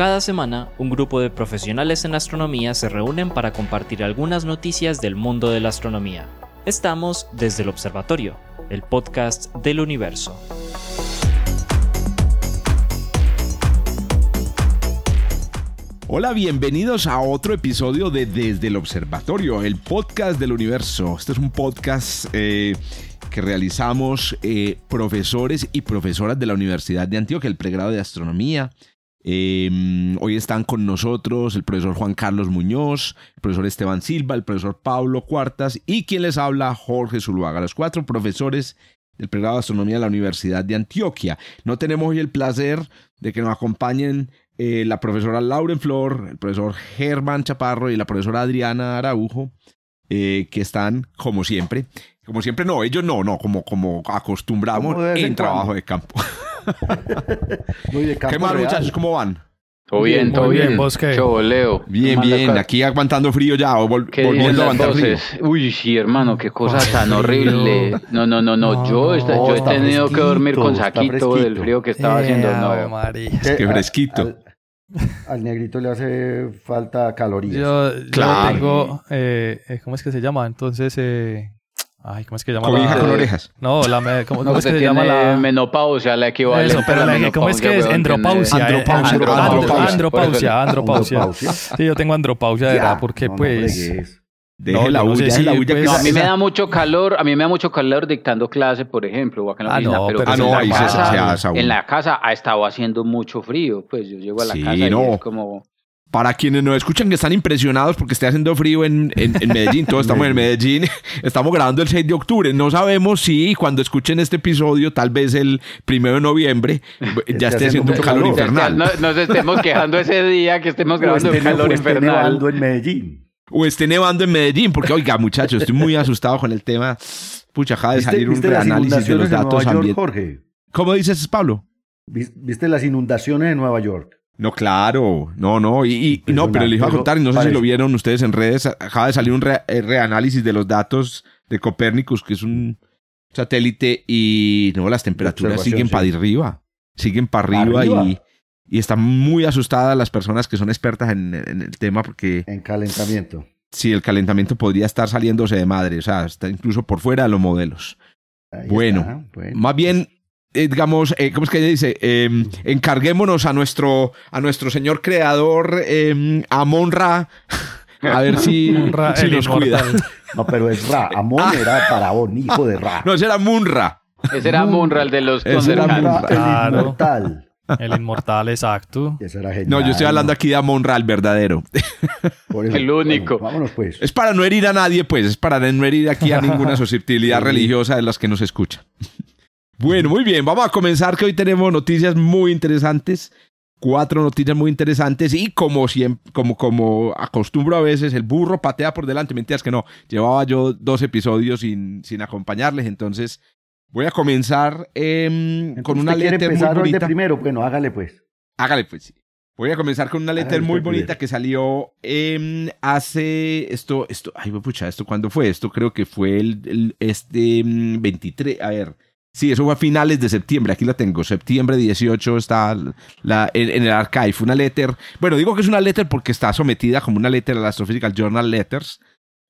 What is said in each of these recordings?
Cada semana, un grupo de profesionales en astronomía se reúnen para compartir algunas noticias del mundo de la astronomía. Estamos desde el Observatorio, el podcast del universo. Hola, bienvenidos a otro episodio de Desde el Observatorio, el podcast del universo. Este es un podcast eh, que realizamos eh, profesores y profesoras de la Universidad de Antioquia, el pregrado de astronomía. Em, hoy están con nosotros el profesor Juan Carlos Muñoz, el profesor Esteban Silva, el profesor Pablo Cuartas y quien les habla, Jorge Zuluaga, los cuatro profesores del pregrado de astronomía de la Universidad de Antioquia. No tenemos hoy el placer de que nos acompañen eh, la profesora Lauren Flor, el profesor Germán Chaparro y la profesora Adriana Araujo, eh, que están, como siempre, como siempre, no, ellos no, no, como, como acostumbramos en, trabajo de campo. ¿Qué más, muchachos? ¿Cómo van? Todo bien, todo bien. ¿Vos qué? Leo. Bien, bien. Aquí aguantando frío ya, volviendo a aguantar frío. Uy, sí, hermano, qué cosa tan horrible. No, no, no, no. yo, yo he tenido que dormir con saquito del frío que estaba haciendo. No, Es que fresquito. Al negrito le hace falta calorías. Yo, claro. tengo, eh, eh, ¿cómo es que se llama? Entonces, eh, ay, ¿cómo es que se llama? Cobija con orejas. No, la me, ¿cómo, no, es que se llama la menopausia, la equivalente Eso, pero la, ¿cómo es que es? Andropausia. Andropausia. Andropausia. Andropausia. Sí, yo tengo andropausia de edad porque pues Deje la bulla, la bulla. Pues, a mí me da mucho calor, a mí me da mucho calor dictando clase, por ejemplo, o acá en la ah, pero, ah, no, en, la casa, en la casa ha estado haciendo mucho frío, pues yo llego a la casa y es como... Para quienes no escuchan que están impresionados porque está haciendo frío en, en, Medellín, todos estamos en Medellín, estamos grabando el 6 de octubre, no sabemos si cuando escuchen este episodio, tal vez el 1 de noviembre, ya esté haciendo un calor, infernal. No, nos estemos quejando ese día que estemos grabando el calor infernal. en Medellín o esté nevando en Medellín, porque oiga, muchachos, estoy muy asustado con el tema. Pucha, acaba de salir un reanálisis de los datos ambientales. ¿Cómo dices, Pablo? ¿Viste las inundaciones en Nueva York? No, claro, no, no, y, no, pero le iba a contar, y no sé si lo vieron ustedes en redes, acaba de salir un eh, reanálisis de los datos de Copérnicus, que es un satélite, y no, las temperaturas siguen para arriba, siguen para arriba, y y están muy asustadas las personas que son expertas en, el tema porque... En calentamiento. Sí, el calentamiento podría estar saliéndose de madre, o sea, está incluso por fuera de los modelos. Bueno, más bien, eh, digamos, eh, ¿cómo es que ella dice? Em, encarguémonos a nuestro, a nuestro señor creador, eh, Amon Ra, a ver si, si nos cuida. No, pero es Ra, Amon ah. era faraón, hijo de Ra. No, ese era Munra. Ese era Munra, el de los ese era Munra, el inmortal. El inmortal, exacto. No, yo estoy hablando aquí de Amon Ra, el verdadero. el único. vámonos pues. Es para no herir a nadie, pues. Es para no herir aquí a ninguna susceptibilidad religiosa de las que nos escuchan. Bueno, muy bien. Vamos a comenzar que hoy tenemos noticias muy interesantes. Cuatro noticias muy interesantes y como siempre, como, como acostumbro a veces, el burro patea por delante. Mentiras que no. Llevaba yo dos episodios sin, sin acompañarles, entonces Voy a comenzar em, con una letra muy bonita. de primero? Bueno, hágale pues. Hágale pues. Voy a comenzar con una letra muy pues, bonita que salió eh, hace esto esto ay pucha esto cuándo fue esto creo que fue el, este 23 mm, a ver sí eso fue a finales de septiembre aquí la tengo septiembre 18 está en, el archive una letter bueno digo que es una letter porque está sometida como una letter a la Astrophysical Journal Letters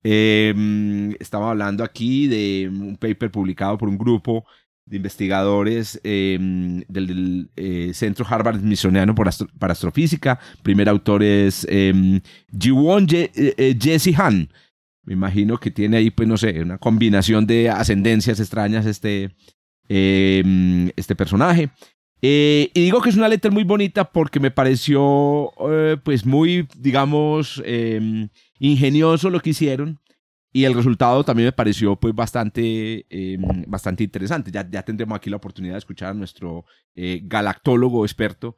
eh, estaba hablando aquí de un paper publicado por un grupo de investigadores em, del, eh, Centro Harvard Smithsoniano para Astrofísica. Primer autor es Jiwon eh, eh, Jesse Han. Me imagino que tiene ahí, pues no sé, una combinación de ascendencias extrañas este, este personaje. y digo que es una letra muy bonita porque me pareció, pues muy, digamos, ingenioso lo que hicieron y el resultado también me pareció pues bastante, em, bastante interesante. Ya, ya tendremos aquí la oportunidad de escuchar a nuestro eh, galactólogo experto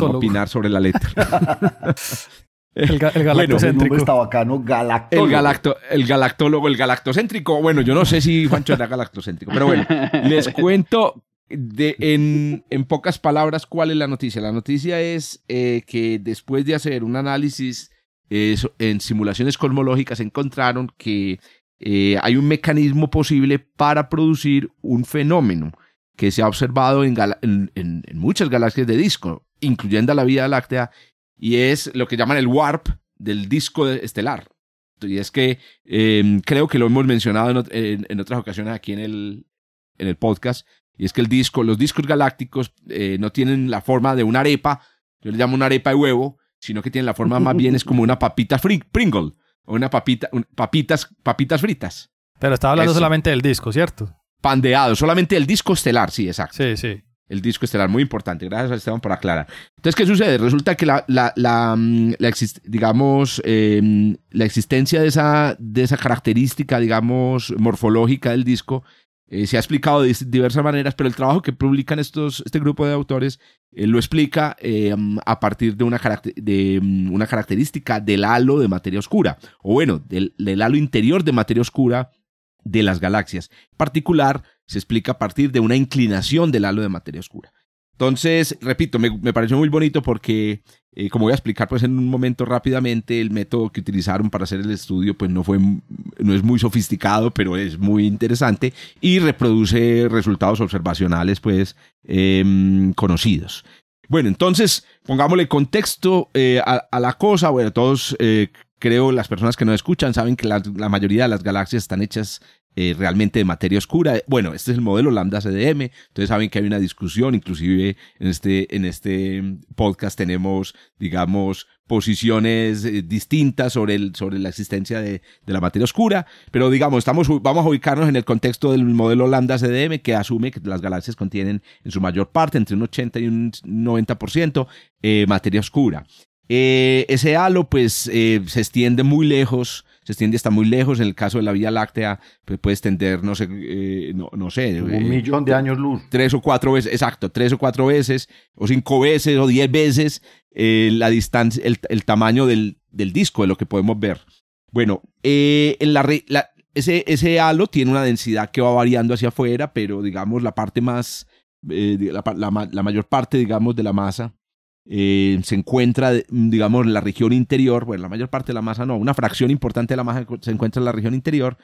opinar sobre la letra. el, galactocéntrico. está bacano, galactólogo. El, galacto, el galactólogo, el galactocéntrico. Bueno, yo no sé si Juancho era galactocéntrico, pero bueno, les cuento de, en, en, pocas palabras cuál es la noticia. La noticia es eh, que después de hacer un análisis en simulaciones cosmológicas encontraron que eh, hay un mecanismo posible para producir un fenómeno que se ha observado en, en, muchas galaxias de disco. incluyendo la Vía Láctea, y es lo que llaman el warp del disco estelar. Y es que em, creo que lo hemos mencionado en, otras ocasiones aquí en el, en el podcast, y es que el disco, los discos galácticos eh, no tienen la forma de una arepa, yo le llamo una arepa de huevo, sino que tienen la forma más bien es como una papita Pringle, o una papita, papitas, papitas fritas. Pero estaba hablando solamente del disco, ¿cierto? Pandeado, solamente el disco estelar, sí, exacto. Sí, sí el disco estelar, muy importante. Gracias a Esteban por aclarar. Entonces, ¿qué sucede? Resulta que la, la, la, mm, digamos, em, la existencia de esa, de esa característica, digamos, morfológica del disco eh, se ha explicado de diversas maneras, pero el trabajo que publican estos, este grupo de autores eh, lo explica em, a partir de una, de mm, una característica del halo de materia oscura, o bueno, del, del halo interior de materia oscura de las galaxias. En particular, se explica a partir de una inclinación del halo de materia oscura. Entonces, repito, me, pareció muy bonito porque, eh, como voy a explicar pues en un momento rápidamente, el método que utilizaron para hacer el estudio pues no, fue, no es muy sofisticado, pero es muy interesante y reproduce resultados observacionales pues em, conocidos. Bueno, entonces, pongámosle contexto eh, a, la cosa. Bueno, todos eh, creo las personas que nos escuchan saben que la, mayoría de las galaxias están hechas eh, realmente de materia oscura. Bueno, este es el modelo lambda CDM, entonces saben que hay una discusión, inclusive en este, en este podcast tenemos, digamos, posiciones eh, distintas sobre, el, sobre la existencia de, de, la materia oscura, pero digamos, estamos, vamos a ubicarnos en el contexto del modelo lambda CDM que asume que las galaxias contienen en su mayor parte, entre un 80 y un 90%, eh, materia oscura. ese halo pues se extiende muy lejos se extiende hasta muy lejos. En el caso de la Vía Láctea, pues puede extender, no sé, eh, no, sé. Un eh, millón de años luz. Tres o cuatro veces, exacto, tres o cuatro veces, o cinco veces, o diez veces eh, la distancia, el, tamaño del, del, disco, de lo que podemos ver. Bueno, en la, ese, ese halo tiene una densidad que va variando hacia afuera, pero digamos la parte más, la, la mayor parte, digamos, de la masa eh, se encuentra, digamos, en la región interior, bueno, la mayor parte de la masa no, una fracción importante de la masa se encuentra en la región interior.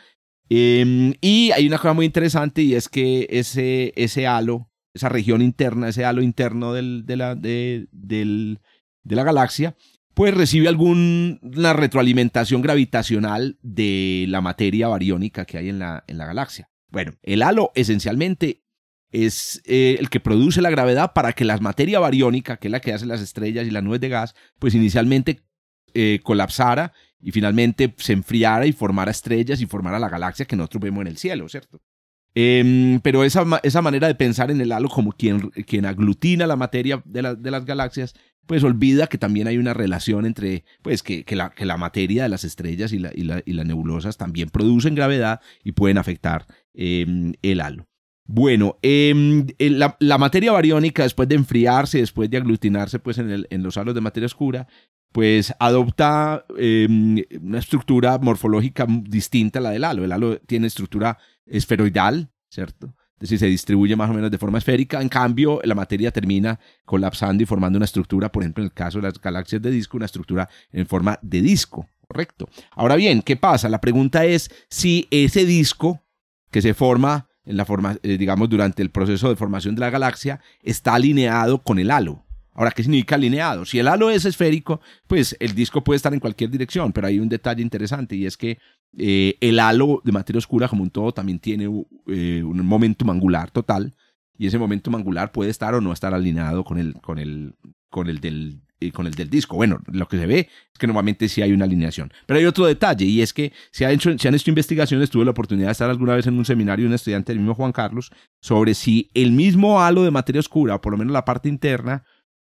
Em, y hay una cosa muy interesante y es que ese, ese halo, esa región interna, ese halo interno del, de, la, de, del, de la galaxia, pues recibe alguna retroalimentación gravitacional de la materia bariónica que hay en la, en la galaxia. Bueno, el halo esencialmente es eh, el que produce la gravedad para que la materia bariónica, que es la que hace las estrellas y las nubes de gas, pues inicialmente eh, colapsara y finalmente se enfriara y formara estrellas y formara la galaxia que nosotros vemos en el cielo, ¿cierto? Em, pero esa, esa, manera de pensar en el halo como quien, quien aglutina la materia de, de, las galaxias, pues olvida que también hay una relación entre, pues que, que, la, que la, materia de las estrellas y, y, las nebulosas también producen gravedad y pueden afectar em, el halo. Bueno, em, eh, la, materia bariónica, después de enfriarse, después de aglutinarse pues, en, el, en los halos de materia oscura, pues adopta em, una estructura morfológica distinta a la del halo. El halo tiene estructura esferoidal, ¿cierto? Es decir, se distribuye más o menos de forma esférica. En cambio, la materia termina colapsando y formando una estructura, por ejemplo, en el caso de las galaxias de disco, una estructura en forma de disco, ¿correcto? Ahora bien, ¿qué pasa? La pregunta es si ese disco que se forma en la forma, eh, digamos, durante el proceso de formación de la galaxia, está alineado con el halo. Ahora, ¿qué significa alineado? Si el halo es esférico, pues el disco puede estar en cualquier dirección, pero hay un detalle interesante y es que eh, el halo de materia oscura como un todo también tiene eh, un momentum angular total y ese momentum angular puede estar o no estar alineado con el, con el, con el del con el del disco. Bueno, lo que se ve es que normalmente sí hay una alineación. Pero hay otro detalle y es que se, hecho, se han hecho investigaciones, tuve la oportunidad de estar alguna vez en un seminario de un estudiante del mismo Juan Carlos sobre si el mismo halo de materia oscura, por lo menos la parte interna,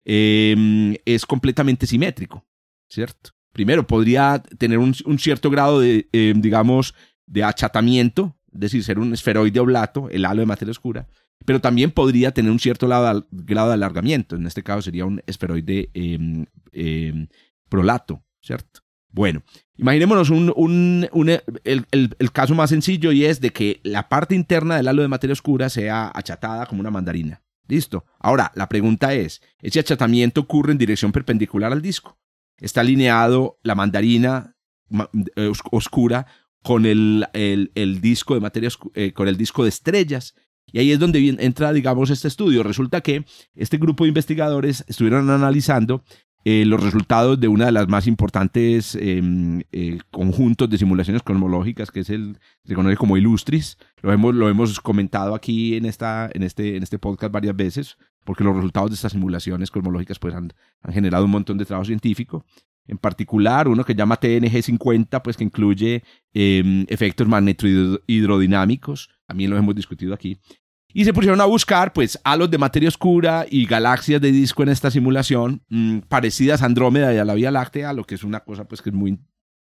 em, es completamente simétrico, ¿cierto? Primero, podría tener un, cierto grado de, em, digamos, de achatamiento, es decir, ser un esferoide oblato, el halo de materia oscura, pero también podría tener un cierto grado de alargamiento. En este caso sería un esferoide em, em, prolato, ¿cierto? Bueno, imaginémonos un, el, caso más sencillo y es de que la parte interna del halo de materia oscura sea achatada como una mandarina. Listo. Ahora, la pregunta es, ¿ese achatamiento ocurre en dirección perpendicular al disco? ¿Está alineado la mandarina eh, oscura con el, disco de materia, eh, con el disco de estrellas Y ahí es donde entra, digamos, este estudio. Resulta que este grupo de investigadores estuvieron analizando eh, los resultados de una de las más importantes em, eh, conjuntos de simulaciones cosmológicas, que es el se conoce como Illustris. Lo hemos, lo hemos comentado aquí en, esta, en, este, en este podcast varias veces, porque los resultados de estas simulaciones cosmológicas pues, han, han generado un montón de trabajo científico. En particular, uno que llama TNG50, pues que incluye eh, efectos magnetohidrodinámicos, también lo hemos discutido aquí, y se pusieron a buscar, pues, halos de materia oscura y galaxias de disco en esta simulación, mm, parecidas a Andrómeda y a la Vía Láctea, lo que es una cosa, pues, que es muy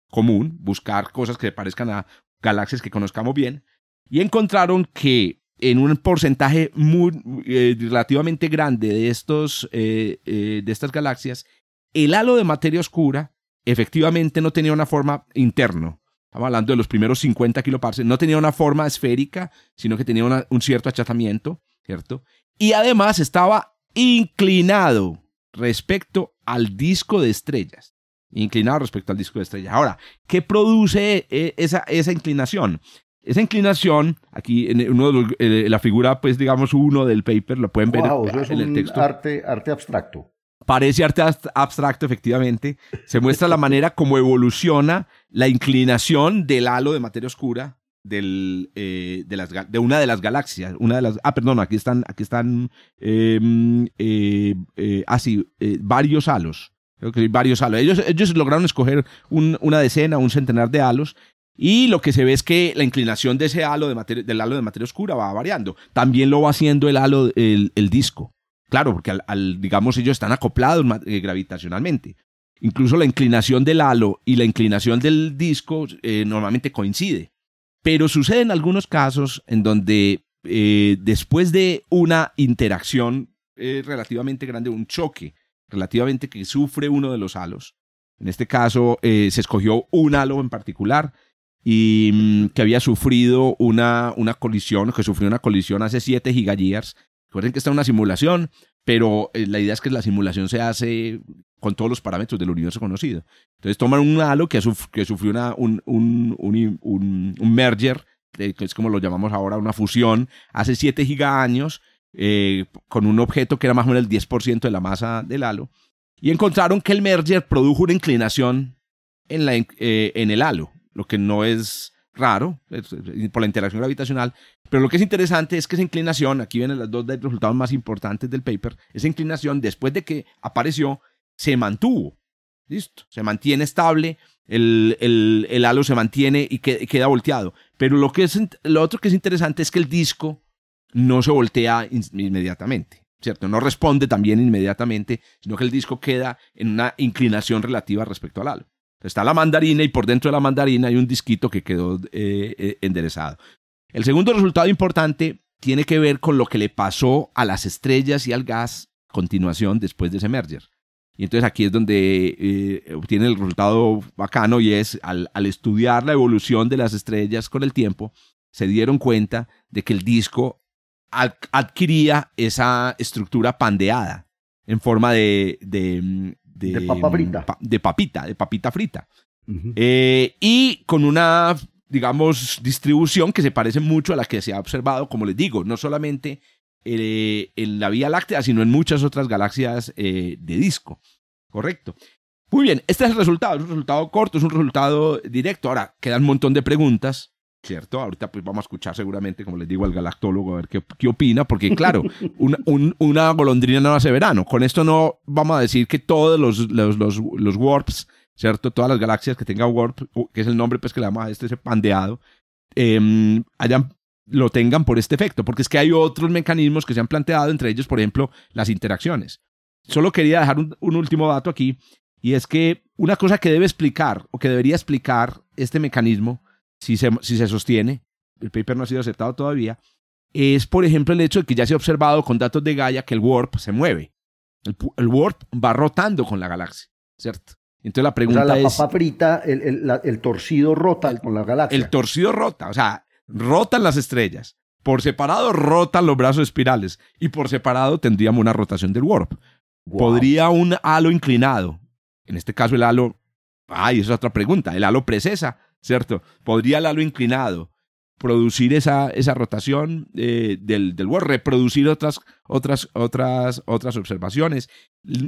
común, buscar cosas que parezcan a galaxias que conozcamos bien. Y encontraron que en un porcentaje muy, eh, relativamente grande de, estos, eh, eh, de estas galaxias, el halo de materia oscura efectivamente no tenía una forma interna, Estamos hablando de los primeros 50 kiloparsecs. No tenía una forma esférica, sino que tenía un cierto achatamiento, ¿cierto? Y además estaba inclinado respecto al disco de estrellas. Inclinado respecto al disco de estrellas. Ahora, ¿qué produce eh, esa, esa inclinación? Esa inclinación, aquí en uno de eh, la figura, pues digamos, uno del paper, lo pueden ver en, el texto. Arte, arte abstracto. Parece arte abstracto, efectivamente. Se muestra la manera como evoluciona la inclinación del halo de materia oscura eh, de, una de las galaxias. Una de las, ah, perdón, aquí están, aquí están em, eh, eh, así, ah, varios halos. Creo que hay varios halos. Ellos, ellos lograron escoger una decena, un centenar de halos. Y lo que se ve es que la inclinación de ese halo de materia, del halo de materia oscura va variando. También lo va haciendo el halo, el disco. Claro, porque al, digamos ellos están acoplados eh, gravitacionalmente. Incluso la inclinación del halo y la inclinación del disco eh, normalmente coincide. Pero sucede en algunos casos en donde eh, después de una interacción relativamente grande, un choque relativamente que sufre uno de los halos, en este caso se escogió un halo en particular y mm, que había sufrido una, una colisión, que sufrió una colisión hace 7 gigayears Recuerden que está una simulación, pero eh, la idea es que la simulación se hace con todos los parámetros del universo conocido. Entonces toman un halo que, que sufrió una, un, un, un, un, merger, que es como lo llamamos ahora, una fusión, hace 7 gigaaños, eh, con un objeto que era más o menos el 10% de la masa del halo, y encontraron que el merger produjo una inclinación en, la, eh, en el halo, lo que no es raro por la interacción gravitacional, pero lo que es interesante es que esa inclinación, aquí vienen los dos resultados más importantes del paper, esa inclinación después de que apareció se mantuvo, listo, se mantiene estable, el, el, halo se mantiene y queda volteado, pero lo, que es, lo otro que es interesante es que el disco no se voltea inmediatamente. ¿Cierto? No responde también inmediatamente, sino que el disco queda en una inclinación relativa respecto al halo. Está la mandarina y por dentro de la mandarina hay un disquito que quedó eh, eh, enderezado. El segundo resultado importante tiene que ver con lo que le pasó a las estrellas y al gas continuación después de ese merger. Y entonces aquí es donde eh, obtiene el resultado bacano y es al, estudiar la evolución de las estrellas con el tiempo, se dieron cuenta de que el disco adquiría esa estructura pandeada en forma de, de, papa frita. de papita, de papita frita. Eh, y con una, digamos, distribución que se parece mucho a la que se ha observado, como les digo, no solamente eh, en la Vía Láctea, sino en muchas otras galaxias eh, de disco. Correcto. Muy bien, este es el resultado, es un resultado corto, es un resultado directo. Ahora, quedan un montón de preguntas ¿cierto? Ahorita pues vamos a escuchar seguramente, como les digo, al galactólogo a ver qué, qué opina, porque claro, una, una, golondrina no hace verano. Con esto no vamos a decir que todos los, los, los, warps, ¿cierto? Todas las galaxias que tengan warp, que es el nombre pues que le llamamos a este ese pandeado, eh, hayan, lo tengan por este efecto, porque es que hay otros mecanismos que se han planteado, entre ellos, por ejemplo, las interacciones. Solo quería dejar un, un último dato aquí, y es que una cosa que debe explicar, o que debería explicar este mecanismo, si se, si se sostiene, el paper no ha sido aceptado todavía, es por ejemplo el hecho de que ya se ha observado con datos de Gaia que el warp se mueve. El, warp va rotando con la galaxia, ¿cierto? Entonces la pregunta o sea, la papa frita, el, el, el, torcido rota con la galaxia. El torcido rota, o sea, rotan las estrellas. Por separado rotan los brazos espirales y por separado tendríamos una rotación del warp. Podría un halo inclinado, en este caso el halo, ay, esa es otra pregunta, el halo precesa ¿cierto? Podría el halo inclinado producir esa, esa rotación eh, del, del warp, reproducir otras, otras, otras, otras observaciones.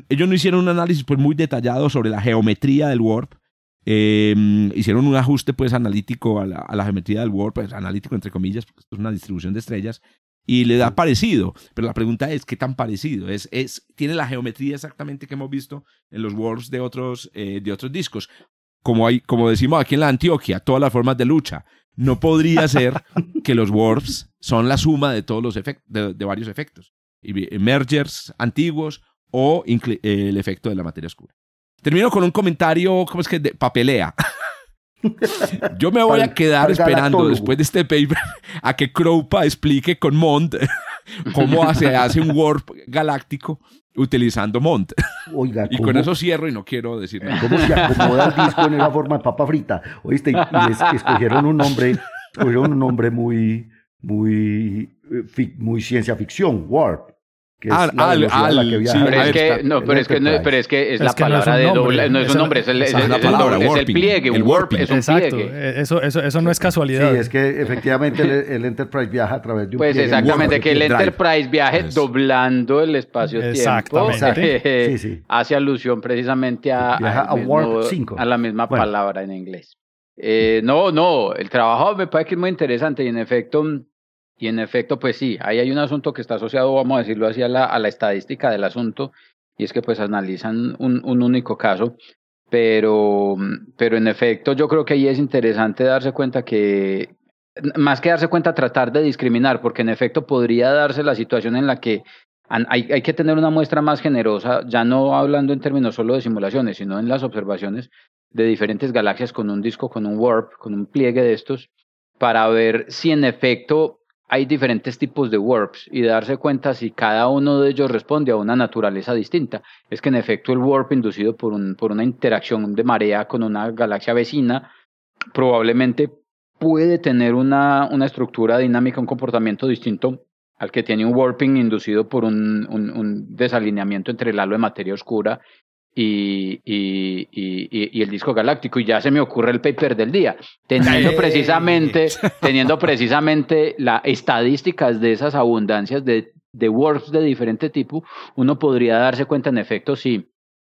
Ellos no hicieron un análisis pues, muy detallado sobre la geometría del warp. Em, hicieron un ajuste pues analítico a la, a la geometría del warp, pues, analítico entre comillas, porque esto es una distribución de estrellas, y le da parecido. Pero la pregunta es, ¿qué tan parecido? ¿Es, es, ¿Tiene la geometría exactamente que hemos visto en los warps de otros, eh, de otros discos? Como, hay, como decimos aquí en la Antioquia, todas las formas de lucha. No podría ser que los warps son la suma de todos los efectos, de, varios efectos. Mergers antiguos o el efecto de la materia oscura. Termino con un comentario, ¿cómo es que? De papelea. Yo me voy a quedar esperando después de este paper a que Kroupa explique con Mont cómo se hace un warp galáctico utilizando Mont. Oiga, y con eso cierro y no quiero decir nada. ¿Cómo se acomoda el disco en esa forma de papa frita? Oíste, y escogieron un nombre, escogieron un nombre muy, muy, eh, muy ciencia ficción, Warp al, al, al, que pero es que, no, pero es que, no, pero es que es, la palabra de doble, no es un nombre, es el, es, el, palabra, es el pliegue, el warp es un Exacto. pliegue. Eso, eso, eso no es casualidad. Sí, es que efectivamente el, Enterprise viaja a través de un Pues exactamente, que el Enterprise viaje doblando el espacio-tiempo sí, sí. hace alusión precisamente a, a, Warp 5. a la misma palabra en inglés. Eh, no, no, el trabajo me parece que es muy interesante y en efecto y en efecto, pues sí, ahí hay un asunto que está asociado, vamos a decirlo así, a la, a la estadística del asunto, y es que pues analizan un, un único caso, pero, pero en efecto yo creo que ahí es interesante darse cuenta que, más que darse cuenta, tratar de discriminar, porque en efecto podría darse la situación en la que hay, hay, que tener una muestra más generosa, ya no hablando en términos solo de simulaciones, sino en las observaciones de diferentes galaxias con un disco, con un warp, con un pliegue de estos, para ver si en efecto hay diferentes tipos de warps y darse cuenta si cada uno de ellos responde a una naturaleza distinta. Es que en efecto el warp inducido por, un, por una interacción de marea con una galaxia vecina probablemente puede tener una, una estructura dinámica, un comportamiento distinto al que tiene un warping inducido por un, un, un desalineamiento entre el halo de materia oscura y, y, y, el disco galáctico. Y ya se me ocurre el paper del día, teniendo precisamente, teniendo precisamente las estadísticas de esas abundancias de, de warps de diferente tipo, uno podría darse cuenta en efecto si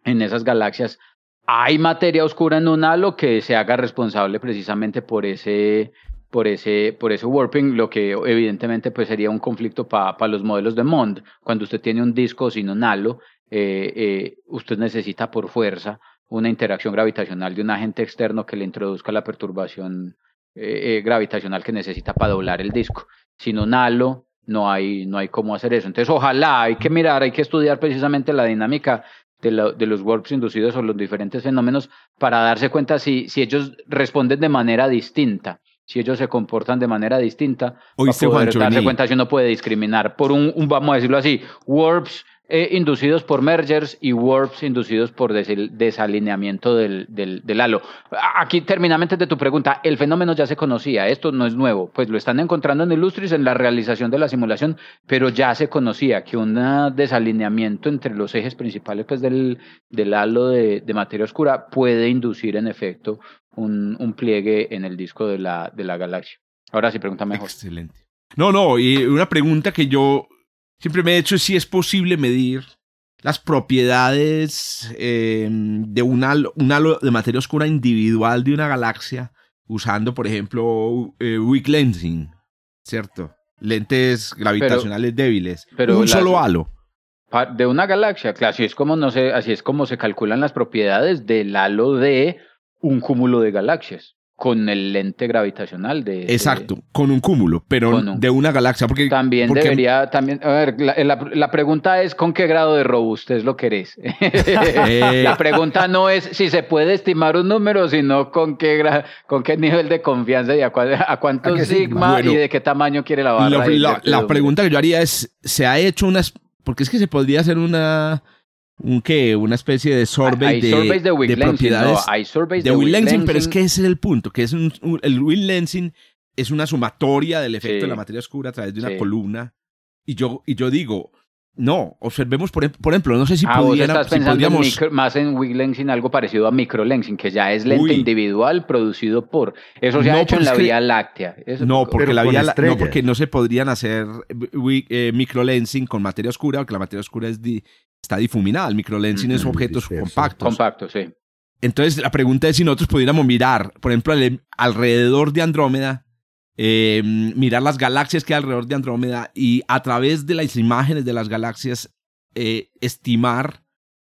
en esas galaxias hay materia oscura en un halo que se haga responsable precisamente por ese por ese, por ese warping, lo que evidentemente pues sería un conflicto para los modelos de MOND. Cuando usted tiene un disco sin un halo, eh, eh, usted necesita por fuerza una interacción gravitacional de un agente externo que le introduzca la perturbación eh, gravitacional que necesita para doblar el disco. Sin un halo no hay, no hay cómo hacer eso. Entonces, ojalá hay que mirar, hay que estudiar precisamente la dinámica de, de, los warps inducidos o los diferentes fenómenos para darse cuenta si, si ellos responden de manera distinta si ellos se comportan de manera distinta, Oíste, para poder darse cuenta si uno puede discriminar por un, un, vamos a decirlo así, warps eh, inducidos por mergers y warps inducidos por desalineamiento del, halo. Aquí terminamente de tu pregunta, el fenómeno ya se conocía, esto no es nuevo, pues lo están encontrando en Illustris en la realización de la simulación, pero ya se conocía que un desalineamiento entre los ejes principales pues, del, halo de, materia oscura puede inducir en efecto un, un pliegue en el disco de la, de la galaxia. Ahora sí, pregunta mejor. Excelente. No, no, y una pregunta que yo siempre me he hecho si es posible medir las propiedades eh, de un halo, de materia oscura individual de una galaxia usando, por ejemplo, eh, weak lensing, ¿cierto? Lentes gravitacionales débiles. Pero un solo halo. De una galaxia, claro, así es como no sé, así es como se calculan las propiedades del halo de un cúmulo de galaxias con el lente gravitacional de... Exacto, con un cúmulo, pero de una galaxia. Porque, también debería, también, a ver, la, la, pregunta es con qué grado de robustez lo querés. Eh. La pregunta no es si se puede estimar un número, sino con qué, con qué nivel de confianza y a, a cuánto sigma, y de qué tamaño quiere la barra. La, la pregunta que yo haría es, ¿se ha hecho unas... Porque es que se podría hacer una un qué, una especie de survey de, de, propiedades hay de, Will Lensing, pero es que ese es el punto, que es un, el Will Lensing es una sumatoria del efecto de la materia oscura a través de una columna. Y yo y yo digo No, observemos, por, ejemplo, no sé si, ah, estás pensando más en weak lensing, algo parecido a microlensing, que ya es lente individual producido por... Eso se ha hecho en la Vía Láctea. no, porque la vía, no, porque no se podrían hacer eh, microlensing con materia oscura, porque la materia oscura es está difuminada. El microlensing es objetos compactos. Compactos, sí. Entonces, la pregunta es si nosotros pudiéramos mirar, por ejemplo, alrededor de Andrómeda, eh, mirar las galaxias que hay alrededor de Andrómeda y a través de las imágenes de las galaxias eh, estimar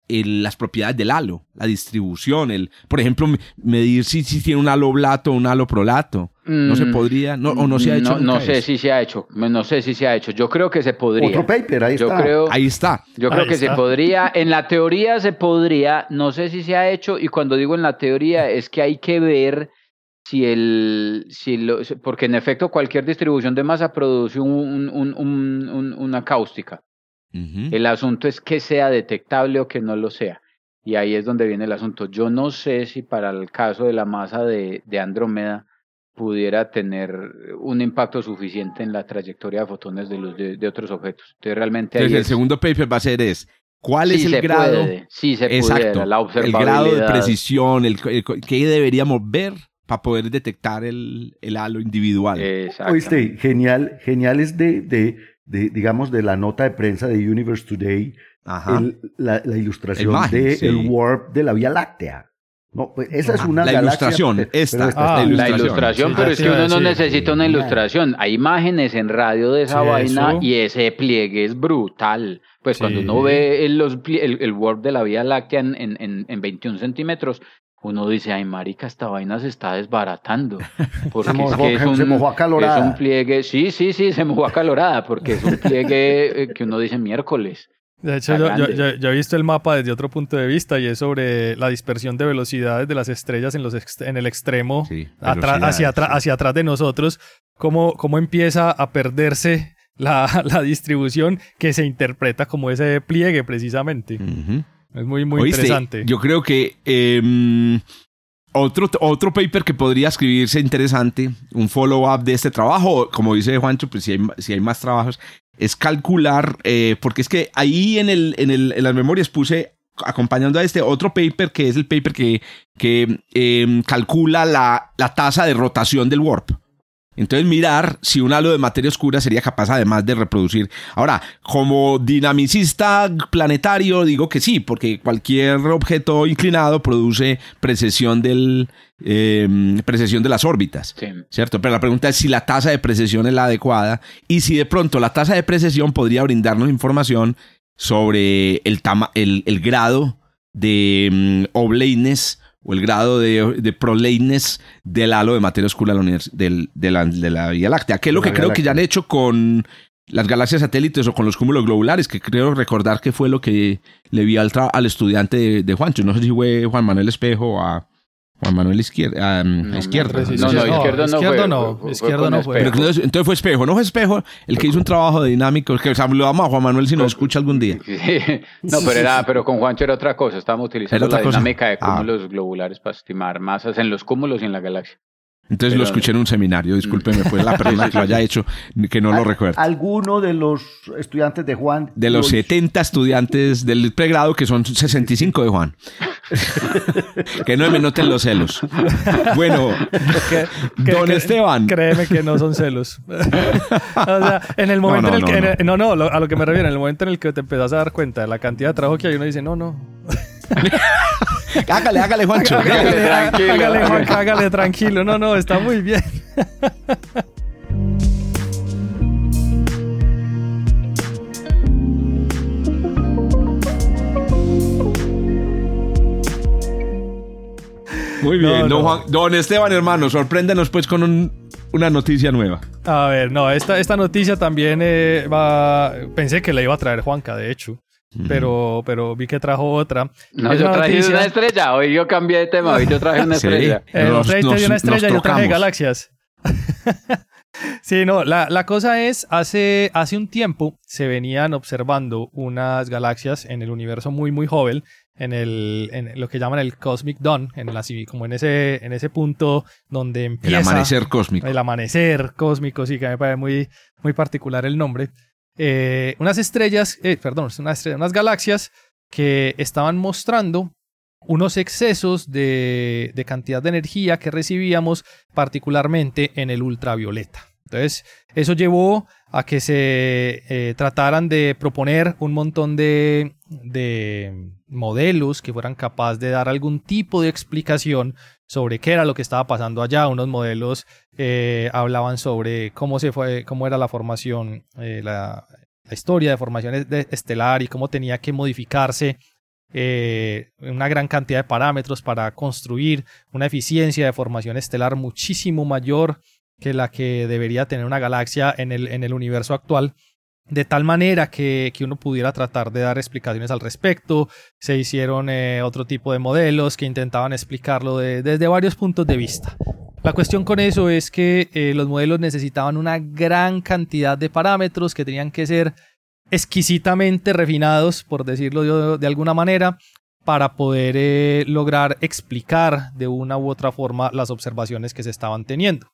las propiedades del halo, la distribución, el, por ejemplo, medir si, si tiene un halo blato o un halo prolato. no se mm, podría, no, o no se ha hecho. No, sé si se ha hecho, no sé si se ha hecho. Yo creo que se podría. Otro paper, ahí yo está. Creo, ahí está. Yo creo que se podría, en la teoría se podría, no sé si se ha hecho, y cuando digo en la teoría es que hay que ver si el, si lo, porque en efecto cualquier distribución de masa produce un, un, un, una cáustica. El asunto es que sea detectable o que no lo sea. Y ahí es donde viene el asunto. Yo no sé si para el caso de la masa de, de Andrómeda pudiera tener un impacto suficiente en la trayectoria de fotones de luz de, otros objetos. Entonces realmente... el segundo paper va a ser es, ¿cuál es el grado? sí se Exacto, la El grado de precisión, el, ¿qué deberíamos ver para poder detectar el, el halo individual. Oíste, genial, genial es de, de, de, digamos, de la nota de prensa de Universe Today, la, la, ilustración del de el warp de la Vía Láctea. No, pues esa es una la ilustración, esta, ah, la ilustración, pero es que uno no necesita una ilustración. Hay imágenes en radio de esa vaina y ese pliegue es brutal. Pues cuando uno ve el, los, el, warp de la Vía Láctea en, en, en 21 centímetros, uno dice, ay marica, esta vaina se está desbaratando. Porque se, mojó, es un, se mojó acalorada. Es un pliegue, sí, sí, sí, se mojó acalorada, porque es un pliegue eh, que uno dice miércoles. De hecho, yo, yo, he visto el mapa desde otro punto de vista y es sobre la dispersión de velocidades de las estrellas en, los en el extremo, hacia, hacia atrás de nosotros, cómo, cómo empieza a perderse la, la, distribución que se interpreta como ese pliegue precisamente. Es muy, muy interesante. Yo creo que em, otro, otro paper que podría escribirse interesante, un follow-up de este trabajo, como dice Juancho, pues si hay, si hay más trabajos, es calcular, eh, porque es que ahí en, el, en, el, en las memorias puse acompañando a este otro paper que es el paper que, que em, calcula la, la tasa de rotación del warp. Entonces mirar si un halo de materia oscura sería capaz además de reproducir. Ahora, como dinamicista planetario digo que sí, porque cualquier objeto inclinado produce precesión del, em, precesión de las órbitas, ¿cierto? Pero la pregunta es si la tasa de precesión es la adecuada y si de pronto la tasa de precesión podría brindarnos información sobre el, el, el grado de um, o el grado de, de del halo de materia oscura del, de, la, de, la, Vía Láctea, que es lo que creo que ya han hecho con las galaxias satélites o con los cúmulos globulares, que creo recordar que fue lo que le vi al, al estudiante de, de Juancho. No sé si fue Juan Manuel Espejo a, Juan Manuel Izquierda. no, izquierda. No, no, izquierda no, izquierda no. fue. entonces, fue Espejo. No fue Espejo el que hizo un trabajo de dinámico. Que saludamos a Juan Manuel si nos escucha algún día. No, pero, era, pero con Juancho era otra cosa. Estábamos utilizando la dinámica de ah. cúmulos globulares para estimar masas en los cúmulos y en la galaxia. Entonces lo escuché en un seminario, discúlpeme, fue la persona que lo haya hecho, que no lo recuerdo. ¿Alguno de los estudiantes de Juan? De los 70 estudiantes del pregrado, que son 65 de Juan. que no me noten los celos. Bueno, don Esteban. Créeme que no son celos. o sea, en el momento en el que... No, no, a lo que me refiero, en el momento en el que te empezás a dar cuenta de la cantidad de trabajo que hay, uno dice, no, no. hágale, hágale, Juancho. Hágale, tranquilo. Hágale, Juancho, hágale, tranquilo. No, no, está muy bien. Muy bien, don, Esteban, hermano, sorpréndenos pues con una noticia nueva. A ver, no, esta, esta noticia también eh, va. Pensé que la iba a traer Juanca, de hecho pero, pero vi que trajo otra. No, yo traje una estrella, hoy yo cambié de tema, hoy yo traje una estrella. Eh, nos, traje una estrella y yo traje galaxias. sí, no, la, la, cosa es, hace, hace un tiempo se venían observando unas galaxias en el universo muy, muy joven, en, el, en lo que llaman el Cosmic Dawn, en la, como en ese, en ese punto donde empieza... El amanecer cósmico. El amanecer cósmico, sí, que me parece muy, muy particular el nombre. Eh, unas estrellas, eh, perdón, unas, unas galaxias que estaban mostrando unos excesos de, de, cantidad de energía que recibíamos particularmente en el ultravioleta. Entonces, eso llevó a que se eh, trataran de proponer un montón de, de, modelos que fueran capaces de dar algún tipo de explicación sobre qué era lo que estaba pasando allá. Unos modelos eh, hablaban sobre cómo se fue, cómo era la formación, eh, la, historia de formación estelar y cómo tenía que modificarse una gran cantidad de parámetros para construir una eficiencia de formación estelar muchísimo mayor que la que debería tener una galaxia en el, en el universo actual, de tal manera que, que, uno pudiera tratar de dar explicaciones al respecto. Se hicieron eh, otro tipo de modelos que intentaban explicarlo desde varios puntos de vista. La cuestión con eso es que eh, los modelos necesitaban una gran cantidad de parámetros que tenían que ser exquisitamente refinados, por decirlo de, alguna manera, para poder eh, lograr explicar de una u otra forma las observaciones que se estaban teniendo.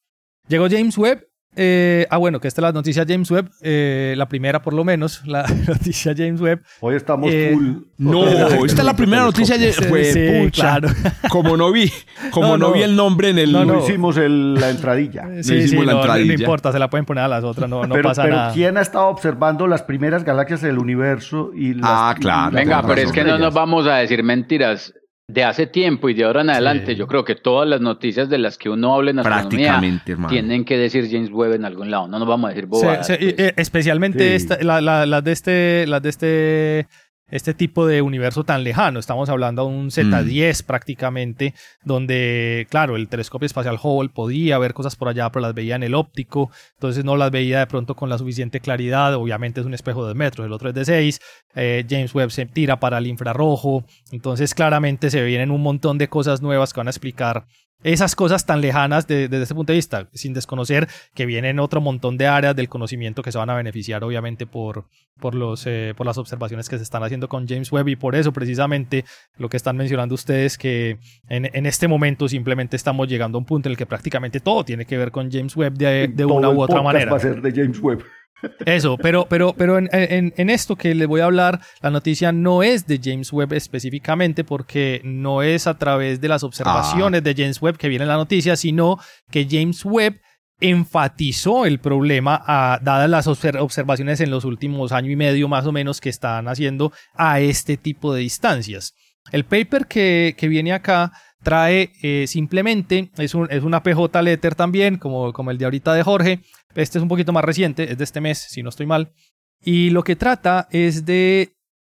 Llegó James Webb. Eh, ah, bueno, que esta es la noticia James Webb, eh, la primera por lo menos, la noticia James Webb. Hoy estamos eh, full. No, esta es la primera noticia. Fue sí, claro. Como no vi, como no, vi el nombre en el. No, no hicimos la entradilla. Sí, hicimos la entradilla. No, importa, se la pueden poner a las otras, no, no pasa pero nada. ¿quién ha estado observando las primeras galaxias del universo y las, Ah, claro. Venga, pero es que no nos vamos a decir mentiras de hace tiempo y de ahora en adelante, yo creo que todas las noticias de las que uno habla en astronomía tienen que decir James Webb en algún lado. No nos vamos a decir bobadas. Pues. Eh, especialmente esta, las de este, las de este este tipo de universo tan lejano. Estamos hablando de un Z10 mm. prácticamente, donde, claro, el telescopio espacial Hubble podía ver cosas por allá, pero las veía en el óptico, entonces no las veía de pronto con la suficiente claridad. Obviamente es un espejo de metros, el otro es de 6. Eh, James Webb se tira para el infrarrojo, entonces claramente se vienen un montón de cosas nuevas que van a explicar esas cosas tan lejanas desde ese punto de vista, sin desconocer que vienen otro montón de áreas del conocimiento que se van a beneficiar obviamente por, por, los, eh, por las observaciones que se están haciendo con James Webb y por eso precisamente lo que están mencionando ustedes que en, en este momento simplemente estamos llegando a un punto en el que prácticamente todo tiene que ver con James Webb de, de una u otra manera. Va a ser de James Webb. Eso, pero, pero, pero en, en, esto que les voy a hablar, la noticia no es de James Webb específicamente, porque no es a través de las observaciones ah. de James Webb que viene la noticia, sino que James Webb enfatizó el problema a, dadas las observaciones en los últimos año y medio más o menos que están haciendo a este tipo de distancias. El paper que, que viene acá trae eh, simplemente, es, un, es una PJ letter también, como, como el de ahorita de Jorge, este es un poquito más reciente, es de este mes, si no estoy mal. Y lo que trata es de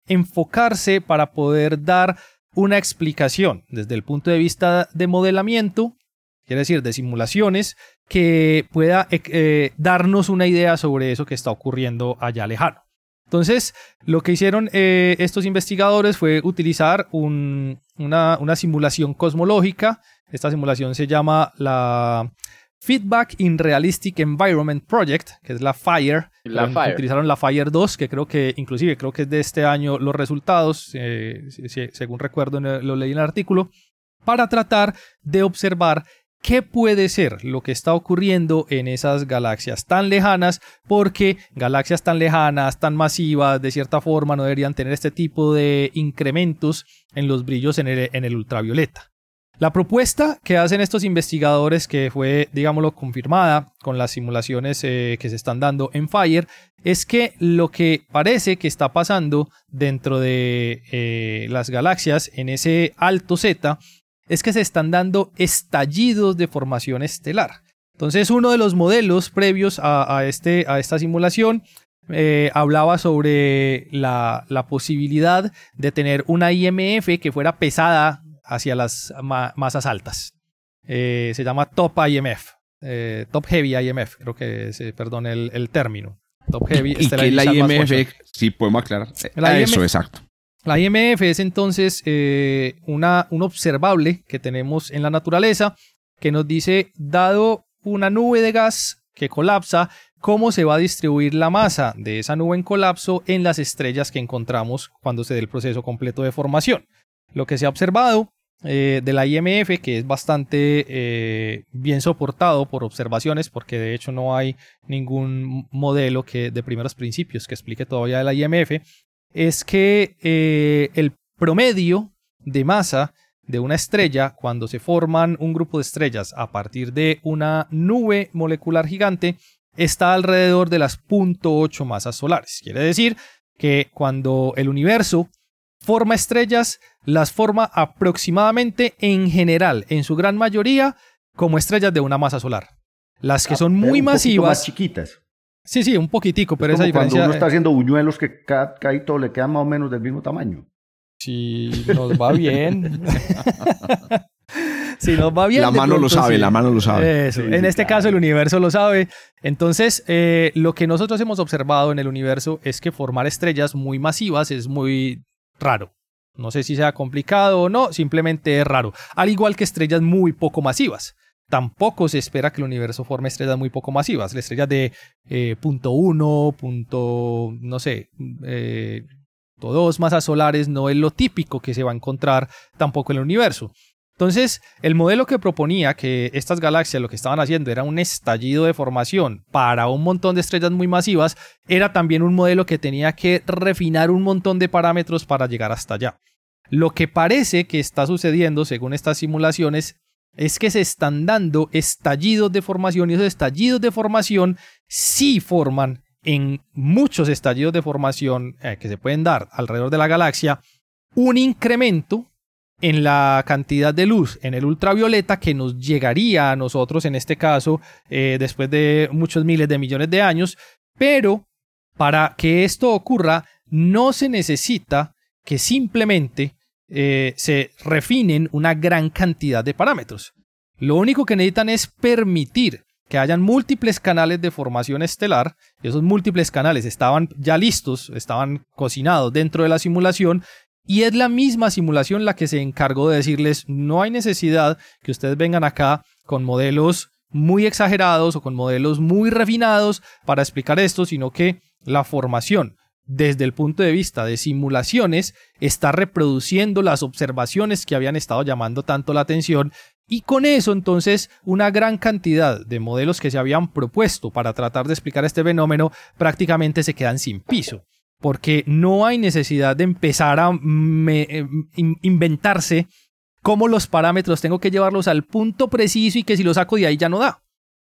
enfocarse para poder dar una explicación desde el punto de vista de modelamiento, quiere decir de simulaciones, que pueda eh, eh, darnos una idea sobre eso que está ocurriendo allá lejano. Entonces, lo que hicieron eh, estos investigadores fue utilizar una, una simulación cosmológica. Esta simulación se llama la Feedback in Realistic Environment Project, que es la FIRE. La FIRE. Utilizaron la FIRE 2, que creo que inclusive creo que es de este año los resultados, eh, según recuerdo lo leí en el artículo, para tratar de observar qué puede ser lo que está ocurriendo en esas galaxias tan lejanas, porque galaxias tan lejanas, tan masivas, de cierta forma no deberían tener este tipo de incrementos en los brillos en el, ultravioleta. La propuesta que hacen estos investigadores, que fue, digámoslo, confirmada con las simulaciones eh, que se están dando en Fire, es que lo que parece que está pasando dentro de eh, las galaxias en ese alto Z es que se están dando estallidos de formación estelar. Entonces, uno de los modelos previos a, este, a esta simulación eh, hablaba sobre la, la, posibilidad de tener una IMF que fuera pesada hacia las masas altas. Eh, se llama Top IMF, eh, Top Heavy IMF, creo que se perdón el, término. Top Heavy. ¿Y qué la IMF? Sí, podemos aclarar. Eso, exacto. La IMF es entonces eh, una, un observable que tenemos en la naturaleza que nos dice, dado una nube de gas que colapsa, cómo se va a distribuir la masa de esa nube en colapso en las estrellas que encontramos cuando se dé el proceso completo de formación. Lo que se ha observado eh, de la IMF, que es bastante eh, bien soportado por observaciones, porque de hecho no hay ningún modelo que, de primeros principios que explique todavía de la IMF, es que eh, el promedio de masa de una estrella cuando se forman un grupo de estrellas a partir de una nube molecular gigante está alrededor de las 0.8 masas solares. Quiere decir que cuando el universo forma estrellas, las forma aproximadamente en general, en su gran mayoría, como estrellas de una masa solar. Las que ah, son muy masivas. Más chiquitas. Sí, sí, un poquitico, pero esa diferencia. Cuando uno está haciendo buñuelos que cada todo le queda más o menos del mismo tamaño. Si nos va bien. si nos va bien. La mano lo sabe, la mano lo sabe. en este caso, el universo lo sabe. Entonces, eh, lo que nosotros hemos observado en el universo es que formar estrellas muy masivas es muy raro. No sé si sea complicado o no, simplemente es raro. Al igual que estrellas muy poco masivas. Tampoco se espera que el universo forme estrellas muy poco masivas. Las estrellas de eh, punto uno, punto, no sé, eh, dos masas solares no es lo típico que se va a encontrar tampoco en el universo. Entonces, el modelo que proponía que estas galaxias lo que estaban haciendo era un estallido de formación para un montón de estrellas muy masivas, era también un modelo que tenía que refinar un montón de parámetros para llegar hasta allá. Lo que parece que está sucediendo, según estas simulaciones, es que se están dando estallidos de formación y esos estallidos de formación sí forman en muchos estallidos de formación eh, que se pueden dar alrededor de la galaxia un incremento en la cantidad de luz en el ultravioleta que nos llegaría a nosotros en este caso eh, después de muchos miles de millones de años, pero para que esto ocurra no se necesita que simplemente eh, se refinen una gran cantidad de parámetros. Lo único que necesitan es permitir que hayan múltiples canales de formación estelar, esos múltiples canales estaban ya listos, estaban cocinados dentro de la simulación, y es la misma simulación la que se encargó de decirles, no hay necesidad que ustedes vengan acá con modelos muy exagerados o con modelos muy refinados para explicar esto, sino que la formación desde el punto de vista de simulaciones está reproduciendo las observaciones que habían estado llamando tanto la atención y con eso entonces una gran cantidad de modelos que se habían propuesto para tratar de explicar este fenómeno prácticamente se quedan sin piso porque no hay necesidad de empezar a eh, inventarse cómo los parámetros tengo que llevarlos al punto preciso y que si lo saco de ahí ya no da.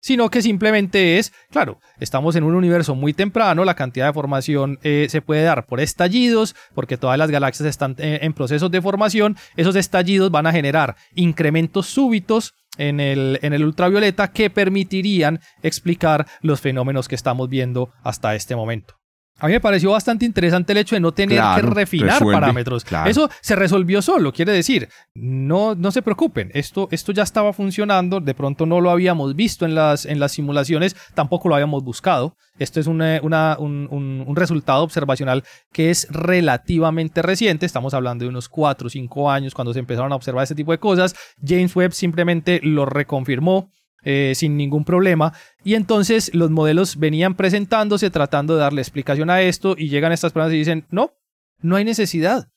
Sino que simplemente es, claro, estamos en un universo muy temprano, la cantidad de formación eh, se puede dar por estallidos, porque todas las galaxias están eh, en procesos de formación, esos estallidos van a generar incrementos súbitos en el, en el ultravioleta que permitirían explicar los fenómenos que estamos viendo hasta este momento. A mí me pareció bastante interesante el hecho de no tener que refinar parámetros. Eso se resolvió solo, quiere decir, no, no se preocupen, esto, esto ya estaba funcionando, de pronto no lo habíamos visto en las, en las simulaciones, tampoco lo habíamos buscado. Esto es un, un, resultado observacional que es relativamente reciente, estamos hablando de unos 4 o 5 años cuando se empezaron a observar este tipo de cosas. James Webb simplemente lo reconfirmó eh, sin ningún problema. Y entonces los modelos venían presentándose tratando de darle explicación a esto y llegan estas personas y dicen, no, no hay necesidad.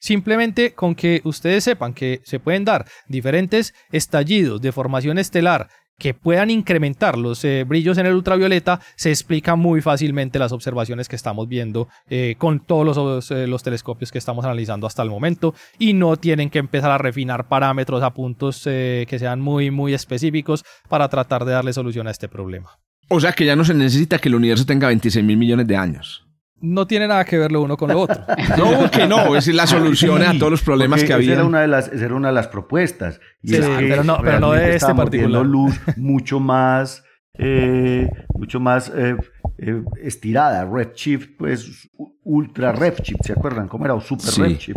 Simplemente con que ustedes sepan que se pueden dar diferentes estallidos de formación estelar que puedan incrementar los eh, brillos en el ultravioleta, se explica muy fácilmente las observaciones que estamos viendo eh, con todos los, eh, los, telescopios que estamos analizando hasta el momento y no tienen que empezar a refinar parámetros a puntos que sean muy, muy específicos para tratar de darle solución a este problema. O sea que ya no se necesita que el universo tenga 26 mil millones de años no tiene nada que ver lo uno con lo otro. no, que no, es la solución a todos los problemas que había. Esa era una de las, era una de las propuestas. sí, pero, no, pero no de este particular. luz mucho más, eh, mucho más eh, eh, estirada. Redshift, pues ultra redshift, ¿se acuerdan cómo era? O super redshift.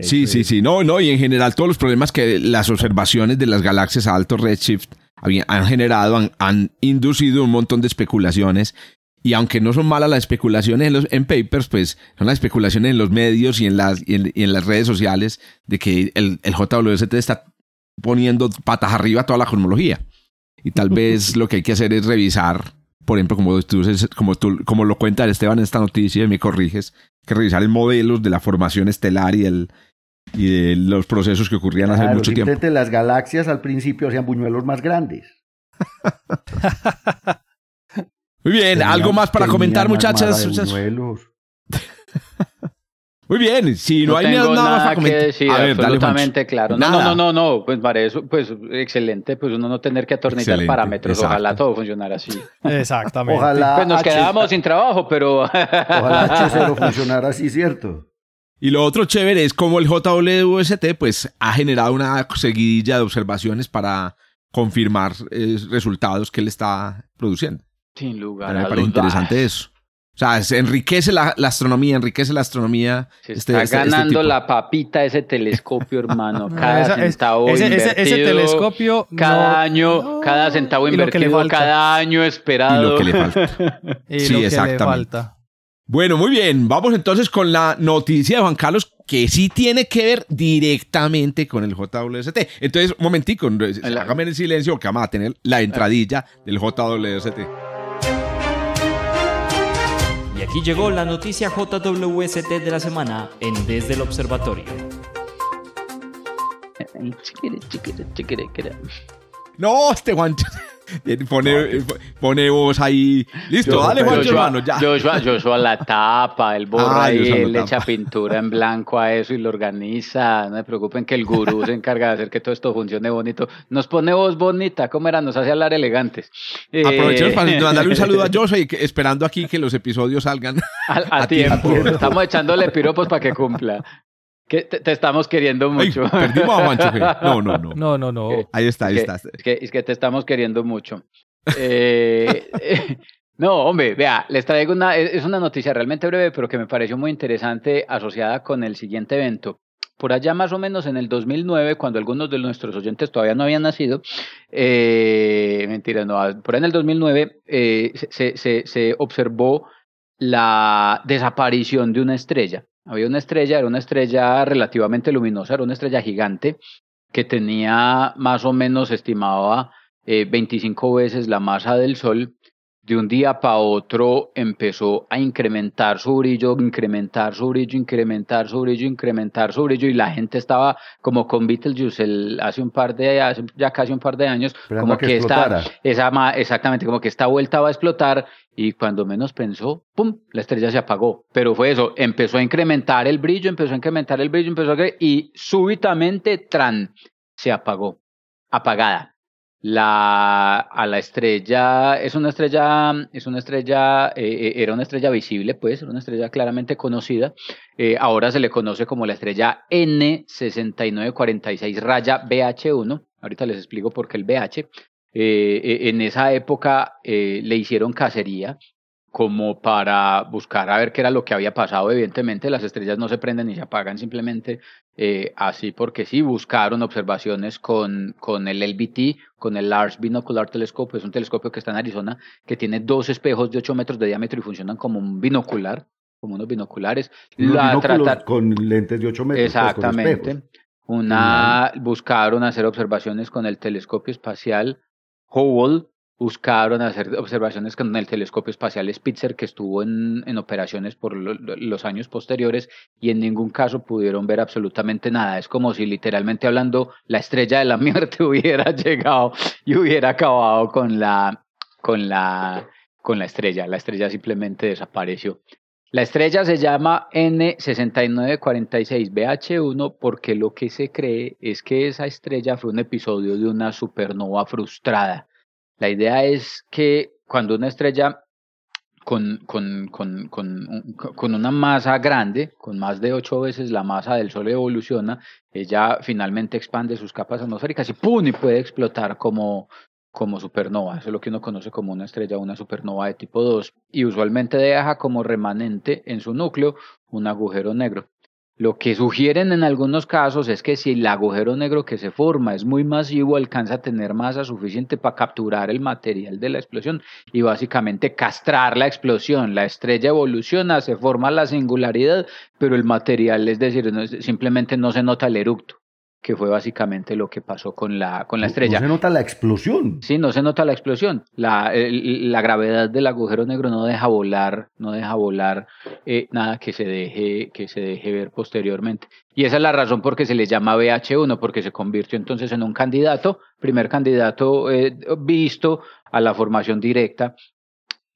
Sí, sí, sí. No, no, y en general todos los problemas que las observaciones de las galaxias a alto redshift han generado, han, han inducido un montón de especulaciones y aunque no son malas las especulaciones en, los, en papers, pues son las especulaciones en los medios y en las, en, las redes sociales de que el, el JWST está poniendo patas arriba toda la cosmología. Y tal vez lo que hay que hacer es revisar, por ejemplo, como tú, como tú, como lo cuenta Esteban en esta noticia, y me corriges, que revisar el modelo de la formación estelar y el, y de los procesos que ocurrían hace mucho tiempo. Las galaxias al principio hacían buñuelos más grandes. Muy bien, algo más para comentar, muchachas. Muy bien, si no, hay nada, más para comentar. Que decir, absolutamente claro. No, no, no, no, pues para eso, pues excelente, pues uno no tener que atornillar parámetros. Ojalá todo funcionara así. Exactamente. Ojalá. Pues nos quedábamos sin trabajo, pero. Ojalá H0 funcionara así, ¿cierto? Y lo otro chévere es como el JWST pues ha generado una seguidilla de observaciones para confirmar eh, resultados que él está produciendo. Sin lugar a dudas. interesante eso. O sea, enriquece la, astronomía, enriquece la astronomía. Se este, está este, este ganando la papita ese telescopio, hermano. Cada centavo ese, invertido. Ese, telescopio. Cada año, cada centavo invertido, cada año esperado. Y lo que le falta. y sí, lo que exactamente. Le falta. Bueno, muy bien. Vamos entonces con la noticia de Juan Carlos que sí tiene que ver directamente con el JWST. Entonces, un momentico, hágame en el silencio que vamos a tener la entradilla del JWST. Y aquí llegó la noticia JWST de la semana en Desde el Observatorio. No, este Juan. Pone, pone vos ahí. Listo, dale, Juancho, hermano, ya. Joshua, Joshua la tapa, él borra ah, ahí, él le echa pintura en blanco a eso y lo organiza. No se preocupen que el gurú se encarga de hacer que todo esto funcione bonito. Nos pone voz bonita, ¿cómo era? Nos hace hablar elegantes. Aprovechemos para eh, mandarle un saludo a Joshua y esperando aquí que los episodios salgan a, tiempo. Estamos echándole piropos para que cumpla. Que te, estamos queriendo mucho. perdimos a Juancho. No, no, no. No, no, no. Ahí está, ahí está. Es que, es que te estamos queriendo mucho. Eh, no, hombre, vea, les traigo una, es una noticia realmente breve, pero que me pareció muy interesante asociada con el siguiente evento. Por allá más o menos en el 2009, cuando algunos de nuestros oyentes todavía no habían nacido, eh, mentira, no, por ahí en el 2009 eh, se, se, se observó la desaparición de una estrella. Había una estrella, era una estrella relativamente luminosa, era una estrella gigante que tenía más o menos, estimaba, eh, 25 veces la masa del Sol. De un día para otro empezó a incrementar su brillo, incrementar su brillo, incrementar su brillo, incrementar su brillo, y la gente estaba como con Beetlejuice el, hace un par de, hace ya casi un par de años, como que, esta, esa, exactamente, como que esta vuelta va a explotar, y cuando menos pensó, ¡pum!, la estrella se apagó. Pero fue eso, empezó a incrementar el brillo, empezó a incrementar el brillo, empezó a... Y súbitamente, tran, se apagó, apagada. La, a la estrella, es una estrella, es una estrella, eh, eh, era una estrella visible, pues, era una estrella claramente conocida. Eh, ahora se le conoce como la estrella N6946 raya BH1. Ahorita les explico por qué el BH. Eh, eh, en esa época eh, le hicieron cacería como para buscar a ver qué era lo que había pasado. Evidentemente las estrellas no se prenden ni se apagan simplemente así porque sí, buscaron observaciones con, con el LBT, con el Large Binocular Telescope, es un telescopio que está en Arizona, que tiene dos espejos de 8 metros de diámetro y funcionan como un binocular, como unos binoculares. con lentes de 8 metros. Pues, Exactamente. una, buscaron hacer observaciones con el telescopio espacial Hubble buscaron hacer observaciones con el telescopio espacial Spitzer que estuvo en, en operaciones por los años posteriores y en ningún caso pudieron ver absolutamente nada. Es como si literalmente hablando la estrella de la muerte hubiera llegado y hubiera acabado con la, con la, con la estrella. La estrella simplemente desapareció. La estrella se llama N6946BH1 porque lo que se cree es que esa estrella fue un episodio de una supernova frustrada. La idea es que cuando una estrella con, con, con, con, una masa grande, con más de ocho veces la masa del Sol evoluciona, ella finalmente expande sus capas atmosféricas y ¡pum! y puede explotar como, como supernova. Eso es lo que uno conoce como una estrella, una supernova de tipo 2. Y usualmente deja como remanente en su núcleo un agujero negro. Lo que sugieren en algunos casos es que si el agujero negro que se forma es muy masivo, alcanza a tener masa suficiente para capturar el material de la explosión y básicamente castrar la explosión. La estrella evoluciona, se forma la singularidad, pero el material, es decir, simplemente no se nota el eructo que fue básicamente lo que pasó con la, con la estrella. No se nota la explosión. Sí, no se nota la explosión. La, la gravedad del agujero negro no deja volar, no deja volar eh, nada que se, deje, que se deje ver posteriormente. Y esa es la razón por qué se le llama BH1, porque se convirtió entonces en un candidato, primer candidato eh, visto a la formación directa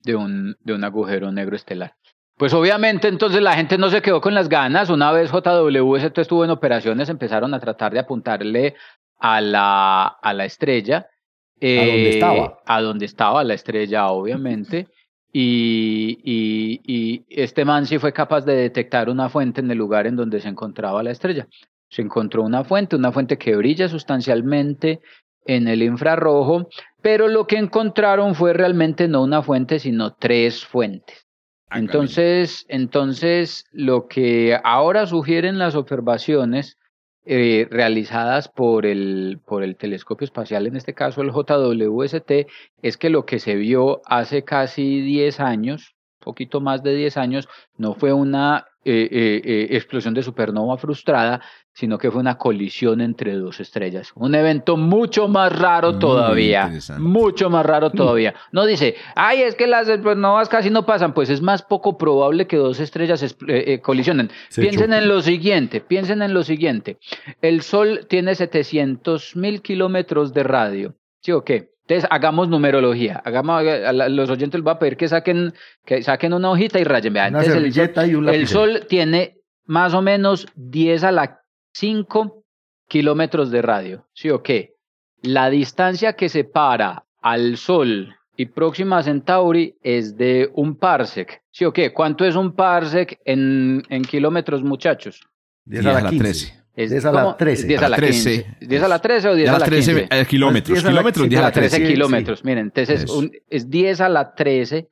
de un, de un agujero negro estelar. Pues obviamente entonces la gente no se quedó con las ganas. Una vez JWST estuvo en operaciones, empezaron a tratar de apuntarle a la, a la estrella. ¿A dónde eh, estaba? A donde estaba la estrella, obviamente. Y, y, y, este man sí fue capaz de detectar una fuente en el lugar en donde se encontraba la estrella. Se encontró una fuente, una fuente que brilla sustancialmente en el infrarrojo, pero lo que encontraron fue realmente no una fuente, sino tres fuentes. Ah, entonces, entonces, lo que ahora sugieren las observaciones eh, realizadas por el, por el telescopio espacial, en este caso el JWST, es que lo que se vio hace casi 10 años, poquito más de 10 años, no fue una eh, eh, explosión de supernova frustrada, sino que fue una colisión entre dos estrellas. Un evento mucho más raro todavía. Mucho más raro mm. todavía. No dice, ay, es que las supernovas casi no pasan. Pues es más poco probable que dos estrellas eh, eh, colisionen. piensen en lo siguiente, piensen en lo siguiente. El Sol tiene 700 mil kilómetros de radio. ¿Sí o qué? Entonces, hagamos numerología. Hagamos, a los oyentes les voy a pedir que saquen, que saquen una hojita y rayen. una el, y un el Sol tiene más o menos 10 a la 5 kilómetros de radio. ¿Sí o qué? La distancia que separa al Sol y Próxima Centauri es de un parsec. ¿Sí o qué? ¿Cuánto es un parsec en, en kilómetros, muchachos? 10 a la 13. Es 10 a la 13. 10 a la 13. 10 a la 13 o 10 a la 13 15? Eh, kilómetros. Kilómetros, 10 a la 13. 13 kilómetros. Miren, entonces es, un, es 10 a la 13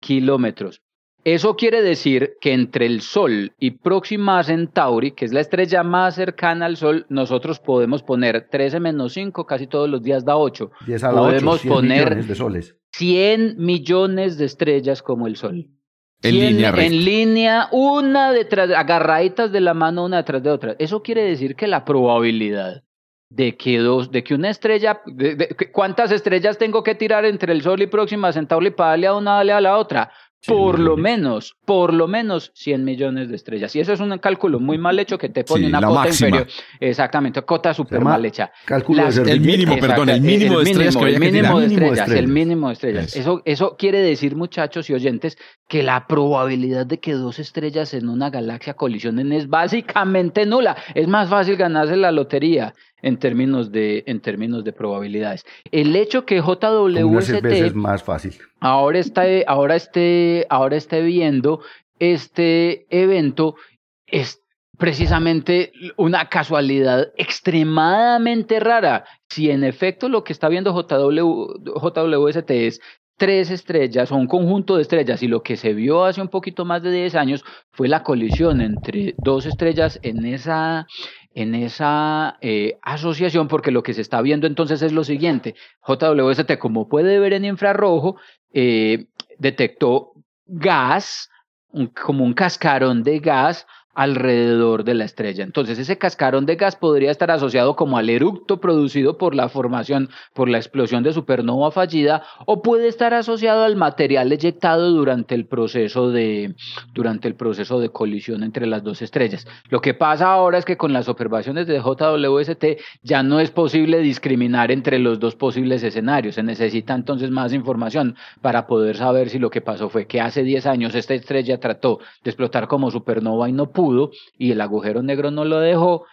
kilómetros. Eso quiere decir que entre el Sol y Próxima Centauri, que es la estrella más cercana al Sol, nosotros podemos poner 13 menos 5, casi todos los días da 8. podemos poner de soles. 100 millones de estrellas como el Sol. En línea, en línea, una detrás, agarraditas de la mano una detrás de otra. Eso quiere decir que la probabilidad de que dos, de que una estrella, ¿cuántas estrellas tengo que tirar entre el Sol y Próxima Centauri para darle a una, darle a la otra? Por lo menos, por lo menos 100 millones de estrellas. Y eso es un cálculo muy mal hecho que te pone una cota inferior. Exactamente, cota súper mal hecha. Cálculo el mínimo, perdón, el mínimo de estrellas. el mínimo de estrellas, el mínimo de estrellas. Eso, eso quiere decir, muchachos y oyentes, que la probabilidad de que dos estrellas en una galaxia colisionen es básicamente nula. Es más fácil ganarse la lotería en términos de, en términos de probabilidades. El hecho que JWST es más fácil. ahora está, ahora esté, ahora esté viendo este evento es precisamente una casualidad extremadamente rara. Si en efecto lo que está viendo JWST es tres estrellas o un conjunto de estrellas y lo que se vio hace un poquito más de 10 años fue la colisión entre dos estrellas en esa, en esa eh, asociación, porque lo que se está viendo entonces es lo siguiente, JWST, como puede ver en infrarrojo, eh, detectó gas, como un cascarón de gas alrededor de la estrella. Entonces, ese cascarón de gas podría estar asociado como al eructo producido por la formación, por la explosión de supernova fallida, o puede estar asociado al material eyectado durante el proceso de, durante el proceso de colisión entre las dos estrellas. Lo que pasa ahora es que con las observaciones de JWST ya no es posible discriminar entre los dos posibles escenarios. Se necesita entonces más información para poder saber si lo que pasó fue que hace 10 años esta estrella trató de explotar como supernova y no pudo y el agujero negro no lo dejó,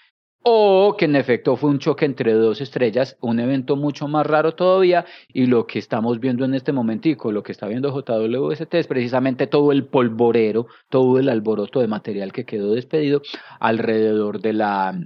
o que en efecto fue un choque entre dos estrellas, un evento mucho más raro todavía, y lo que estamos viendo en este momentico, lo que está viendo JWST es precisamente todo el polvorero, todo el alboroto de material que quedó despedido alrededor de la,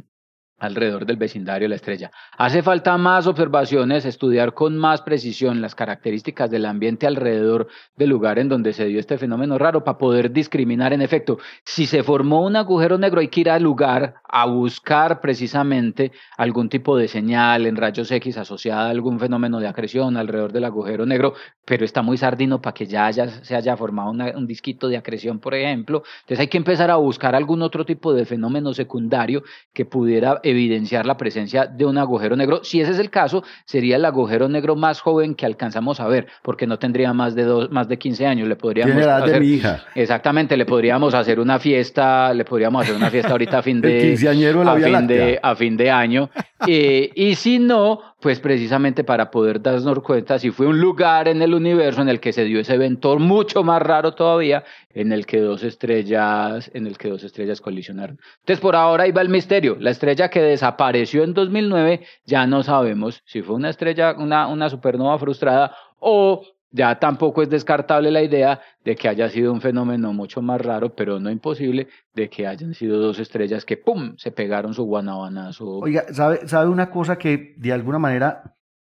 alrededor del vecindario de la estrella. Hace falta más observaciones, estudiar con más precisión las características del ambiente alrededor del lugar en donde se dio este fenómeno raro para poder discriminar en efecto. Si se formó un agujero negro hay que ir al lugar a buscar precisamente algún tipo de señal en rayos X asociada a algún fenómeno de acreción alrededor del agujero negro, pero está muy sardino para que ya haya, se haya formado un disquito de acreción, por ejemplo. Entonces hay que empezar a buscar algún otro tipo de fenómeno secundario que pudiera evidenciar la presencia de un agujero negro. Si ese es el caso, sería el agujero negro más joven que alcanzamos a ver, porque no tendría más de dos, más de 15 años. Le podríamos hacer, de mi hija. Exactamente, le podríamos hacer una fiesta, le podríamos hacer una fiesta ahorita a fin de, a fin de, a fin de año. Eh, y si no, pues precisamente para poder darnos cuenta si fue un lugar en el universo en el que se dio ese evento mucho más raro todavía, en el que dos estrellas, en el que dos estrellas colisionaron. Entonces por ahora ahí va el misterio. La estrella que desapareció en 2009 ya no sabemos si fue una estrella, una, una supernova frustrada o ya tampoco es descartable la idea de que haya sido un fenómeno mucho más raro, pero no imposible, de que hayan sido dos estrellas que ¡pum! se pegaron su guanabanazo. Oiga, ¿sabe, sabe una cosa que de alguna manera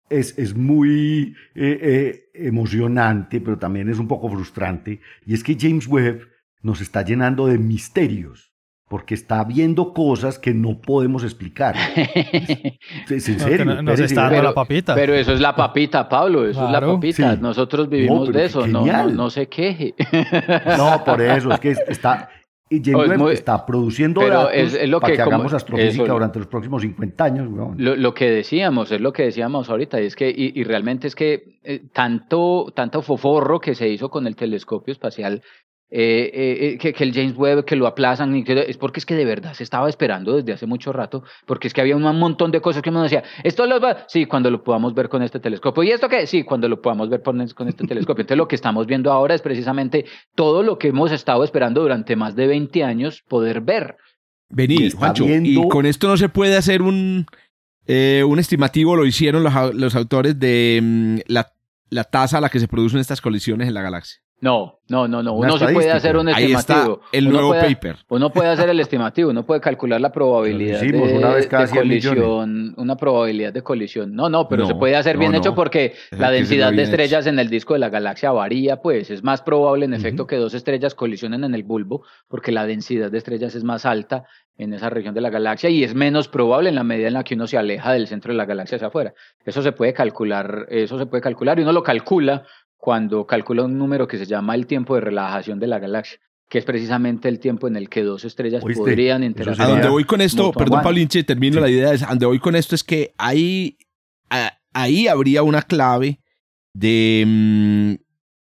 es, es muy eh, eh, emocionante, pero también es un poco frustrante, y es que James Webb nos está llenando de misterios porque está viendo cosas que no podemos explicar. es en serio. No, nos está dando la papita. Pero eso es la papita, Pablo, eso es la papita. Nosotros vivimos de eso, no, no, se queje. No, por eso, es que está, y James está produciendo datos es, lo para que, hagamos astrofísica durante los próximos 50 años. Lo, que decíamos, es lo que decíamos ahorita, y es que, y, realmente es que eh, tanto, tanto foforro que se hizo con el telescopio espacial eh, eh, eh, que, que, el James Webb, que lo aplazan, es porque es que de verdad se estaba esperando desde hace mucho rato, porque es que había un montón de cosas que uno decía, esto lo va, sí, cuando lo podamos ver con este telescopio, ¿y esto qué? Sí, cuando lo podamos ver con este telescopio. Entonces lo que estamos viendo ahora es precisamente todo lo que hemos estado esperando durante más de 20 años poder ver. Vení, Juancho, y con esto no se puede hacer un, un estimativo, lo hicieron los, los autores de mm, la, la tasa a la que se producen estas colisiones en la galaxia. No, no, no, no. Uno sí puede hacer un estimativo. Ahí está el nuevo paper. Uno puede hacer el estimativo, uno puede calcular la probabilidad de, una colisión, una probabilidad de colisión. No, no, pero se puede hacer bien hecho porque la densidad de estrellas en el disco de la galaxia varía, pues es más probable en efecto que dos estrellas colisionen en el bulbo porque la densidad de estrellas es más alta en esa región de la galaxia y es menos probable en la medida en la que uno se aleja del centro de la galaxia hacia afuera. Eso se puede calcular, eso se puede calcular y uno lo calcula cuando calcula un número que se llama el tiempo de relajación de la galaxia, que es precisamente el tiempo en el que dos estrellas podrían interactuar. A donde voy con esto, perdón Paulinche, termino la idea, es, a donde voy con esto es que ahí, ahí habría una clave de, mm,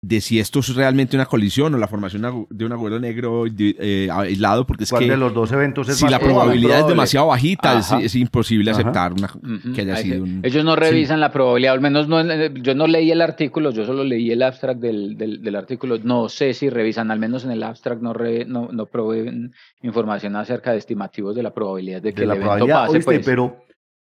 de si esto es realmente una colisión o la formación de un agujero negro eh, aislado, porque es que de los dos eventos si la probabilidad es demasiado bajita, es, imposible aceptar que haya sido un... Ellos no revisan la probabilidad, al menos no, yo no leí el artículo, yo solo leí el abstract del, del, artículo, no sé si revisan, al menos en el abstract no, no, no proveen información acerca de estimativos de la probabilidad de que el evento pase. Pues. pero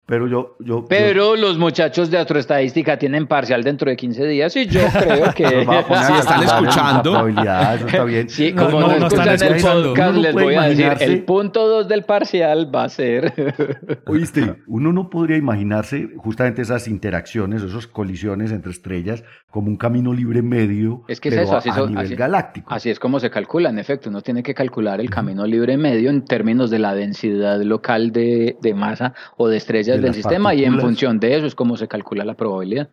pero yo, yo, Pero los muchachos de astroestadística tienen parcial dentro de 15 días y yo creo que si están escuchando. Eso está bien. Sí, como no, escuchan el podcast, les voy a decir, el punto 2 del parcial va a ser... Oíste, uno no podría imaginarse justamente esas interacciones, esas colisiones entre estrellas como un camino libre medio, es que es eso, así a, nivel galáctico. Así es como se calcula, en efecto. Uno tiene que calcular el camino libre medio en términos de la densidad local de, de masa o de estrellas del sistema y en función de eso es como se calcula la probabilidad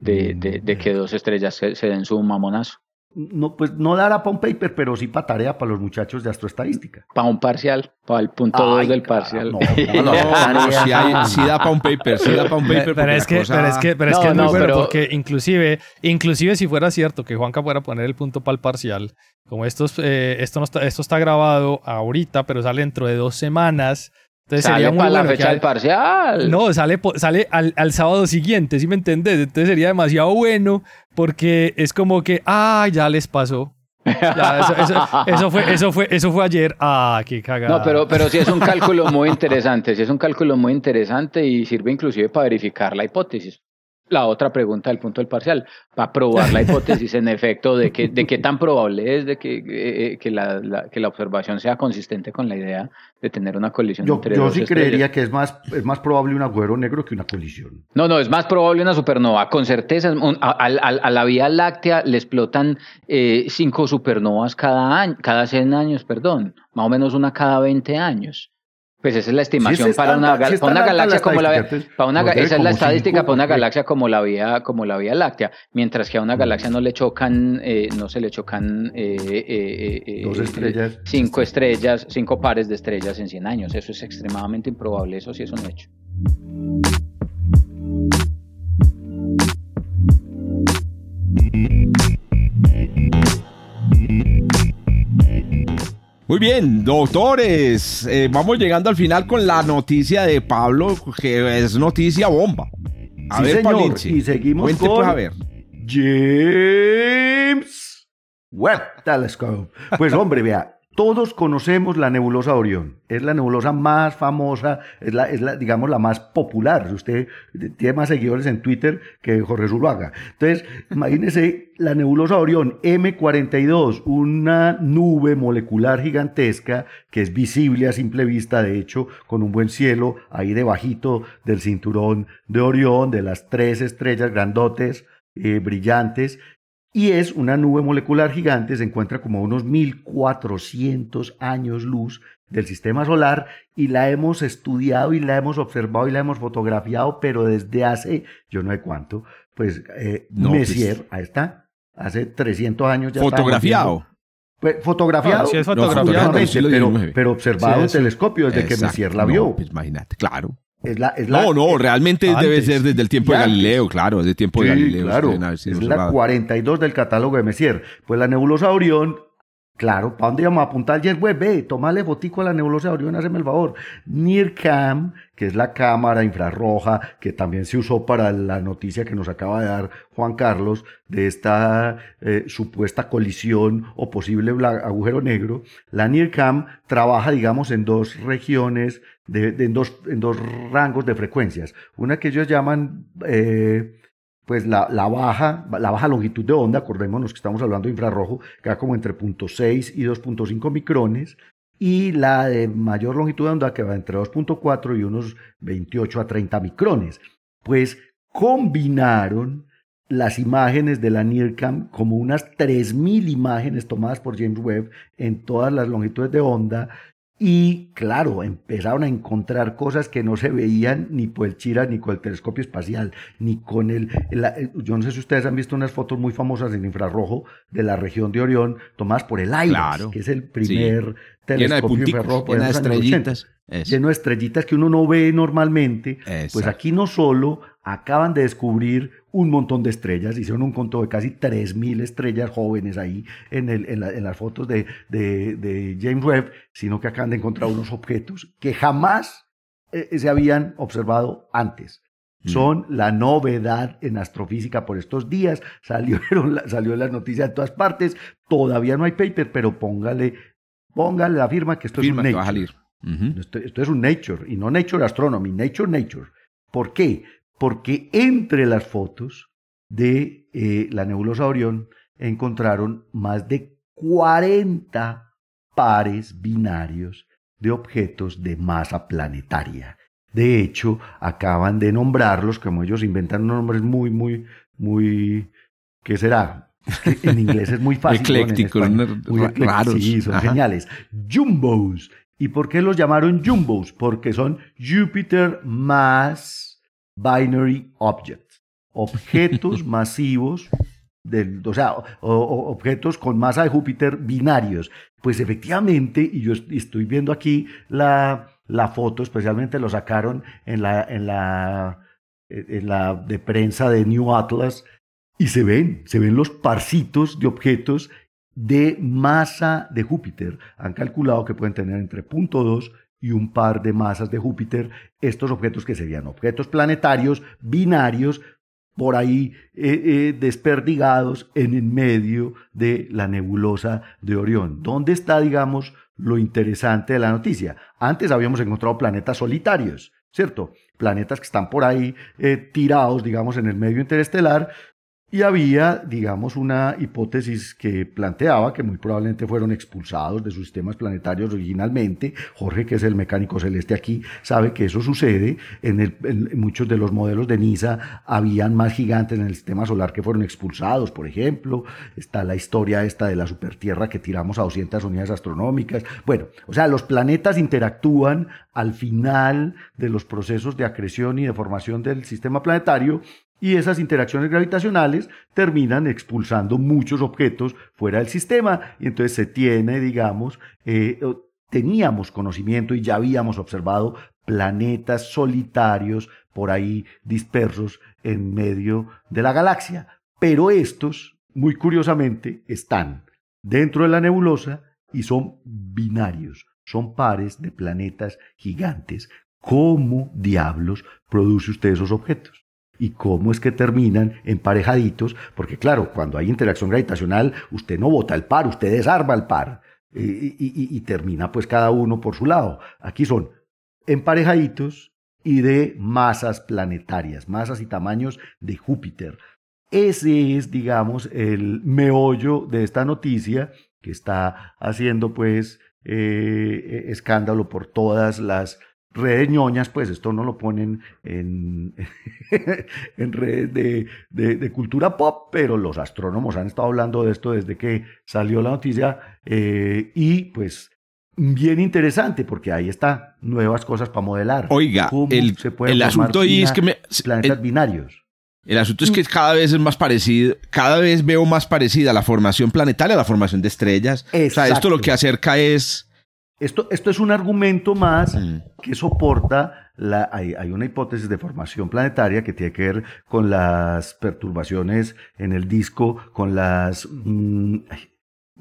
de, de, que dos estrellas se, den su mamonazo. No, pues no dará para un paper, pero sí para tarea para los muchachos de astroestadística. Para un parcial, para el punto 2 del parcial. No, no, sí, da para un paper, sí da para un paper. Pero, es, que, pero es que, pero es que, muy bueno, porque inclusive, inclusive si fuera cierto que Juanca fuera a poner el punto para el parcial, como estos, eh, esto, no está, esto está grabado ahorita, pero sale dentro de dos semanas, entonces sale sería para la fecha del parcial. No, sale, sale al, al, sábado siguiente, ¿sí me entendés? Entonces sería demasiado bueno porque es como que, ah, ya les pasó. eso, fue, eso, fue, eso fue ayer. Ah, qué cagada. No, pero, pero sí es un cálculo muy interesante. Sí es un cálculo muy interesante y sirve inclusive para verificar la hipótesis la otra pregunta del punto del parcial, para probar la hipótesis en efecto de que de qué tan probable es de que, eh, eh, que, la, que la observación sea consistente con la idea de tener una colisión yo, entre Yo sí creería que es más, es más probable un agujero negro que una colisión. No, no, es más probable una supernova. Con certeza, a, la Vía Láctea le explotan eh, cinco supernovas cada año, cada 100 años, perdón, más o menos una cada 20 años. Pues esa es la estimación para, una, una, galaxia como la para una, esa es la estadística para una galaxia como la vía como la Vía Láctea, mientras que a una galaxia no le chocan eh, no se le chocan eh, eh, dos estrellas, cinco estrellas, cinco pares de estrellas en 100 años. Eso es extremadamente improbable, eso sí es un hecho. Muy bien, doctores, eh, vamos llegando al final con la noticia de Pablo, que es noticia bomba. A ver, señor, y seguimos con pues, a ver. James Webb Telescope. Pues hombre, vea, todos conocemos la nebulosa Orión. Es la nebulosa más famosa, es la, es digamos, la más popular. Usted tiene más seguidores en Twitter que Jorge Zuluaga. Entonces, imagínese la nebulosa Orión M42, una nube molecular gigantesca que es visible a simple vista, de hecho, con un buen cielo ahí debajito del cinturón de Orión, de las tres estrellas grandotes, eh, brillantes, y es una nube molecular gigante, se encuentra como a unos 1400 años luz del sistema solar y la hemos estudiado y la hemos observado y la hemos fotografiado, pero desde hace, yo no sé cuánto, pues eh, Messier, pues ahí está, hace 300 años ya ¿Fotografiado? Pues, fotografiado, sí es fotografiado. pero, pero, observado en telescopio desde que Messier la vio. pues imagínate, claro. Es la, es la, no, no, realmente debe ser desde el tiempo de Galileo, claro, desde el tiempo de Galileo. Claro, es la 42 del catálogo de Messier. Pues la nebulosa Orión Claro, ¿para dónde íbamos a apuntar James Webb? Ve, tomale botico a la nebulosa de Orión, hazme el favor. NIRCam, que es la cámara infrarroja que también se usó para la noticia que nos acaba de dar Juan Carlos de esta eh, supuesta colisión o posible agujero negro. La NIRCam trabaja, digamos, en dos regiones, de, en, dos, en dos rangos de frecuencias. Una que ellos llaman... Eh, pues la, baja, la baja longitud de onda, acordémonos que estamos hablando de infrarrojo, queda como entre 0.6 y 2.5 micrones, y la de mayor longitud de onda que va entre 2.4 y unos 28 a 30 micrones. Pues combinaron las imágenes de la NIRCAM como unas 3.000 imágenes tomadas por James Webb en todas las longitudes de onda y claro, empezaron a encontrar cosas que no se veían ni por el Chira, ni con el telescopio espacial, ni con el, Yo no sé si ustedes han visto unas fotos muy famosas en infrarrojo de la región de Orión, tomadas por el IRIS, que es el primer telescopio infrarrojo lleno de estrellitas. lleno de estrellitas que uno no ve normalmente. Pues aquí no solo acaban de descubrir un montón de estrellas, hicieron un conto de casi 3.000 estrellas jóvenes ahí en, el, en, las fotos de, de, James Webb, sino que acaban de encontrar unos objetos que jamás eh, se habían observado antes. Mm. Son la novedad en astrofísica por estos días. Salieron, salió la noticia de todas partes. Todavía no hay paper, pero póngale, póngale la firma que esto es un Nature. esto, esto, es un Nature y no Nature Astronomy, Nature Nature. ¿Por qué? Porque entre las fotos de eh, la nebulosa Orión encontraron más de 40 pares binarios de objetos de masa planetaria. De hecho, acaban de nombrarlos, como ellos inventan nombres muy, muy, muy, ¿qué será? En inglés es muy fácil. Eclécticos, muy raros. Sí, son geniales. Jumbos. ¿Y por qué los llamaron jumbos? Porque son Jupiter más binary objects, objetos masivos, del, o sea, objetos con masa de Júpiter binarios. Pues efectivamente, y yo estoy viendo aquí la, la foto, especialmente lo sacaron en la, en la, en la de prensa de New Atlas, y se ven, se ven los parcitos de objetos de masa de Júpiter. Han calculado que pueden tener entre 0.2 y un par de masas de Júpiter, estos objetos que serían objetos planetarios binarios por ahí eh, eh, desperdigados en el medio de la nebulosa de Orión. ¿Dónde está, digamos, lo interesante de la noticia? Antes habíamos encontrado planetas solitarios, ¿cierto? Planetas que están por ahí eh, tirados, digamos, en el medio interestelar, Y había, digamos, una hipótesis que planteaba que muy probablemente fueron expulsados de sus sistemas planetarios originalmente. Jorge, que es el mecánico celeste aquí, sabe que eso sucede. En, muchos de los modelos de NISA habían más gigantes en el sistema solar que fueron expulsados, por ejemplo. Está la historia esta de la supertierra que tiramos a 200 unidades astronómicas. Bueno, o sea, los planetas interactúan al final de los procesos de acreción y de formación del sistema planetario y esas interacciones gravitacionales terminan expulsando muchos objetos fuera del sistema y entonces se tiene, digamos, eh, teníamos conocimiento y ya habíamos observado planetas solitarios por ahí dispersos en medio de la galaxia. Pero estos, muy curiosamente, están dentro de la nebulosa y son binarios, son pares de planetas gigantes. ¿Cómo diablos produce usted esos objetos? Y cómo es que terminan emparejaditos, porque claro, cuando hay interacción gravitacional, usted no bota el par, usted desarma el par y, termina pues cada uno por su lado. Aquí son emparejaditos y de masas planetarias, masas y tamaños de Júpiter. Ese es, digamos, el meollo de esta noticia que está haciendo pues eh, escándalo por todas las redes ñoñas, pues esto no lo ponen en, en redes de, de, cultura pop, pero los astrónomos han estado hablando de esto desde que salió la noticia eh, y pues bien interesante porque ahí está nuevas cosas para modelar. Oiga, el, el asunto ahí es que me, planetas binarios. El asunto es que cada vez es más parecido, cada vez veo más parecida la formación planetaria a la formación de estrellas. O sea, esto lo que acerca es esto, esto es un argumento más mm. que soporta, la, hay, hay, una hipótesis de formación planetaria que tiene que ver con las perturbaciones en el disco, con las... Mm,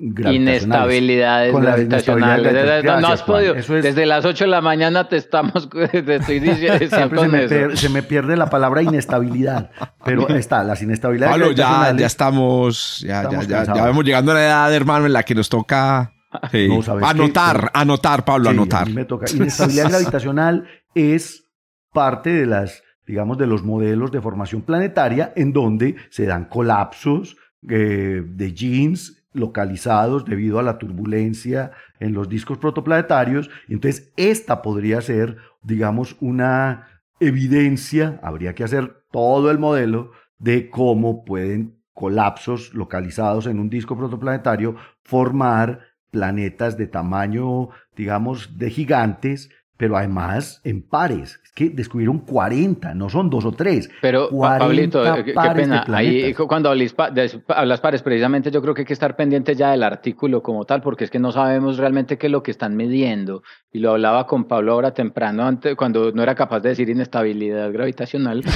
inestabilidades gravitacionales. no, has podido. Desde las 8 de la mañana te estamos te estoy diciendo. Siempre se me, se, me pierde la palabra inestabilidad. Pero está, las inestabilidades. Pablo, ya, ya estamos, ya, ya, ya, ya, vamos llegando a la edad, hermano, en la que nos toca anotar, anotar, Pablo, anotar. me toca. Inestabilidad gravitacional es parte de las, digamos, de los modelos de formación planetaria en donde se dan colapsos eh, de jeans localizados debido a la turbulencia en los discos protoplanetarios. Entonces, esta podría ser, digamos, una evidencia, habría que hacer todo el modelo de cómo pueden colapsos localizados en un disco protoplanetario formar planetas de tamaño, digamos, de gigantes, pero además en pares. Es que descubrieron 40, no son dos o tres. Pero, Pablito, eh, qué pena. Ahí, cuando hablas pares, precisamente yo creo que hay que estar pendiente ya del artículo como tal, porque es que no sabemos realmente qué es lo que están midiendo. Y lo hablaba con Pablo ahora temprano, antes, cuando no era capaz de decir inestabilidad gravitacional.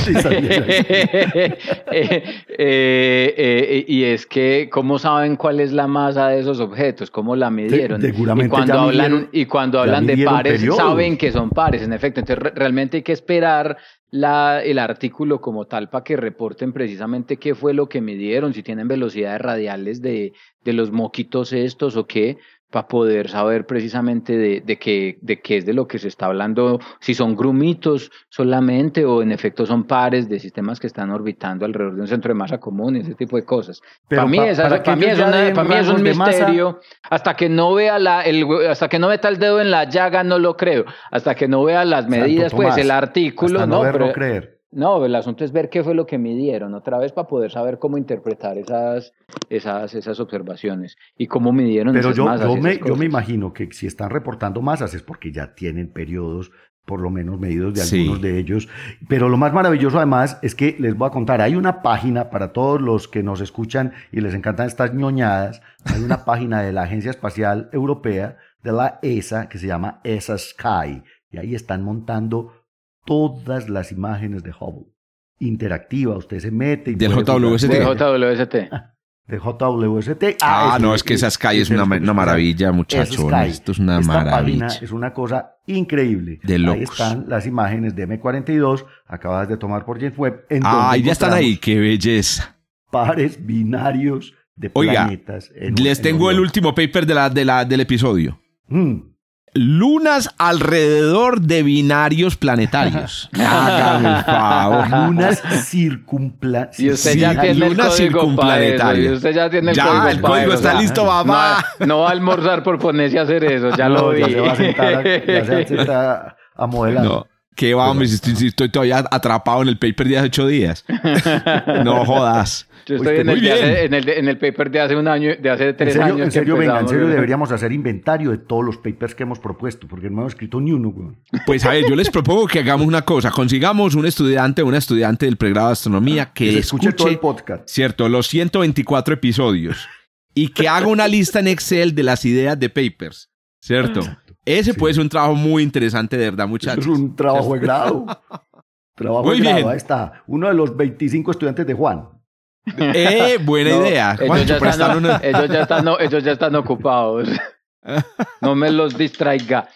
Eh, eh, y es que, ¿cómo saben cuál es la masa de esos objetos? ¿Cómo la midieron? y cuando hablan, y cuando hablan de pares, saben que son pares, en efecto. Entonces, realmente hay que esperar el artículo como tal para que reporten precisamente qué fue lo que midieron, si tienen velocidades radiales de, de los moquitos estos o qué, para poder saber precisamente de, de, qué, de qué es de lo que se está hablando, si son grumitos solamente o en efecto son pares de sistemas que están orbitando alrededor de un centro de masa común y ese tipo de cosas. para mí, es, para, mí, es, para mí es un misterio. Hasta que no vea la, el, hasta que no meta el dedo en la llaga, no lo creo. Hasta que no vea las medidas, pues el artículo, no, no creer. No, el asunto es ver qué fue lo que midieron otra vez para poder saber cómo interpretar esas, esas, esas observaciones y cómo midieron Pero yo, Yo me, yo me imagino que si están reportando masas es porque ya tienen periodos por lo menos medidos de algunos de ellos. Pero lo más maravilloso además es que les voy a contar, hay una página para todos los que nos escuchan y les encantan estas ñoñadas, hay una página de la Agencia Espacial Europea, de la ESA, que se llama ESA Sky, y ahí están montando todas las imágenes de Hubble. Interactiva, usted se mete. Y del JWST. Del JWST. De JWST. Ah, ah no, es, que esa Sky es, una, maravilla, muchachos. Esto es una maravilla. es una cosa increíble. De Ahí están las imágenes de M42, acabadas de tomar por James Webb. ah, ya están ahí, qué belleza. Pares binarios de planetas. les tengo el último paper de la, de la, del episodio. Mm. Lunas alrededor de binarios planetarios. Hágame el favor. Lunas circunplanetarias. Y usted ya tiene el código para Y usted ya tiene el ya, código el código está listo, mamá. No, va a almorzar por ponerse a hacer eso, ya lo vi. Ya se va a sentar, ya se va a, sentar a modelar. No. ¿Qué vamos? Estoy, estoy, todavía atrapado en el paper de hace ocho días. no jodas. Yo estoy en el, en, el, en el, paper de hace un año, de hace tres ¿En serio, años. En serio, venga, en serio deberíamos hacer inventario de todos los papers que hemos propuesto, porque no hemos escrito ni uno. Pues a ver, yo les propongo que hagamos una cosa. Consigamos un estudiante o una estudiante del pregrado de astronomía que, que escuche, todo el podcast. Cierto, los 124 episodios. y que haga una lista en Excel de las ideas de papers. ¿Cierto? Ese puede ser un trabajo muy interesante, de verdad, muchachos. Es un trabajo de grado. trabajo muy de grado. Bien. Ahí está. Uno de los 25 estudiantes de Juan. Eh, buena idea. Ellos ya, están, ellos, ya están, ellos ya están ocupados. no me los distraiga.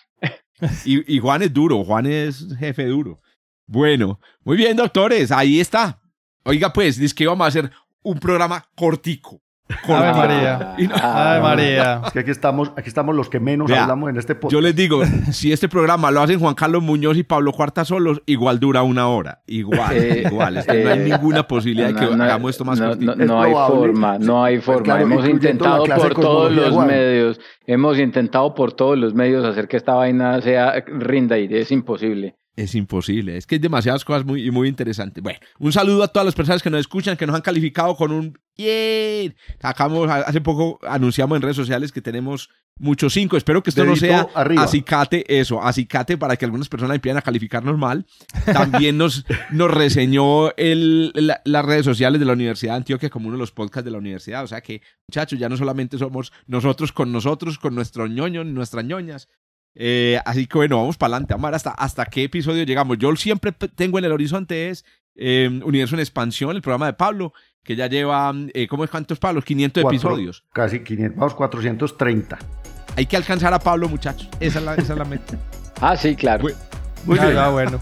Y, y, Juan es duro, Juan es jefe duro. Bueno, muy bien, doctores, ahí está. Oiga, pues, dice que vamos a hacer un programa cortico. Ave María. Ave María. Es que aquí estamos, aquí estamos los que menos hablamos en este podcast. Yo les digo, si este programa lo hacen Juan Carlos Muñoz y Pablo Cuarta solos, igual dura una hora. Igual, eh, igual. no hay eh, ninguna posibilidad de que hagamos esto más cortito. No, hay forma, no hay forma. hemos intentado por todos los medios, hemos intentado por todos los medios hacer que esta vaina sea rinda y es imposible. Es imposible, es que hay demasiadas cosas muy, muy interesantes. Bueno, un saludo a todas las personas que nos escuchan, que nos han calificado con un bien. Acabamos, hace poco anunciamos en redes sociales que tenemos muchos cinco. Espero que esto no sea acicate, eso, acicate para que algunas personas empiecen a calificarnos mal. También nos, nos reseñó el, las redes sociales de la Universidad de Antioquia como uno de los podcasts de la universidad. O sea que, muchachos, ya no solamente somos nosotros con nosotros, con nuestro ñoño, nuestras ñoñas, eh, así que bueno, vamos para adelante. Vamos a ver hasta, hasta qué episodio llegamos. Yo siempre tengo en el horizonte es em, Universo en Expansión, el programa de Pablo, que ya lleva, eh, ¿cómo es cuántos Pablo? 500 episodios. Casi 500, vamos, 430. Hay que alcanzar a Pablo, muchachos. Esa es la, esa es la meta. ah, sí, claro. Muy, bien. Ah, bueno.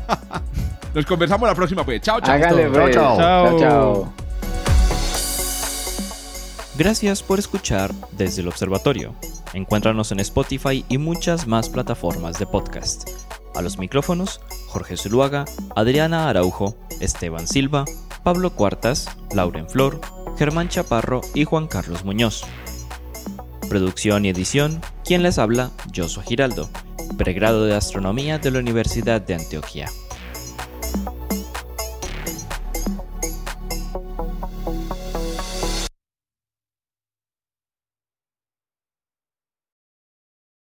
Nos conversamos la próxima, pues. Chao, chao. Hágale, chao, chao. chao, chao. Gracias por escuchar desde el observatorio. Encuéntranos en Spotify y muchas más plataformas de podcast. A los micrófonos, Jorge Zuluaga, Adriana Araujo, Esteban Silva, Pablo Cuartas, Lauren Flor, Germán Chaparro y Juan Carlos Muñoz. Producción y edición, quien les habla, Josué Giraldo, pregrado de Astronomía de la Universidad de Antioquia.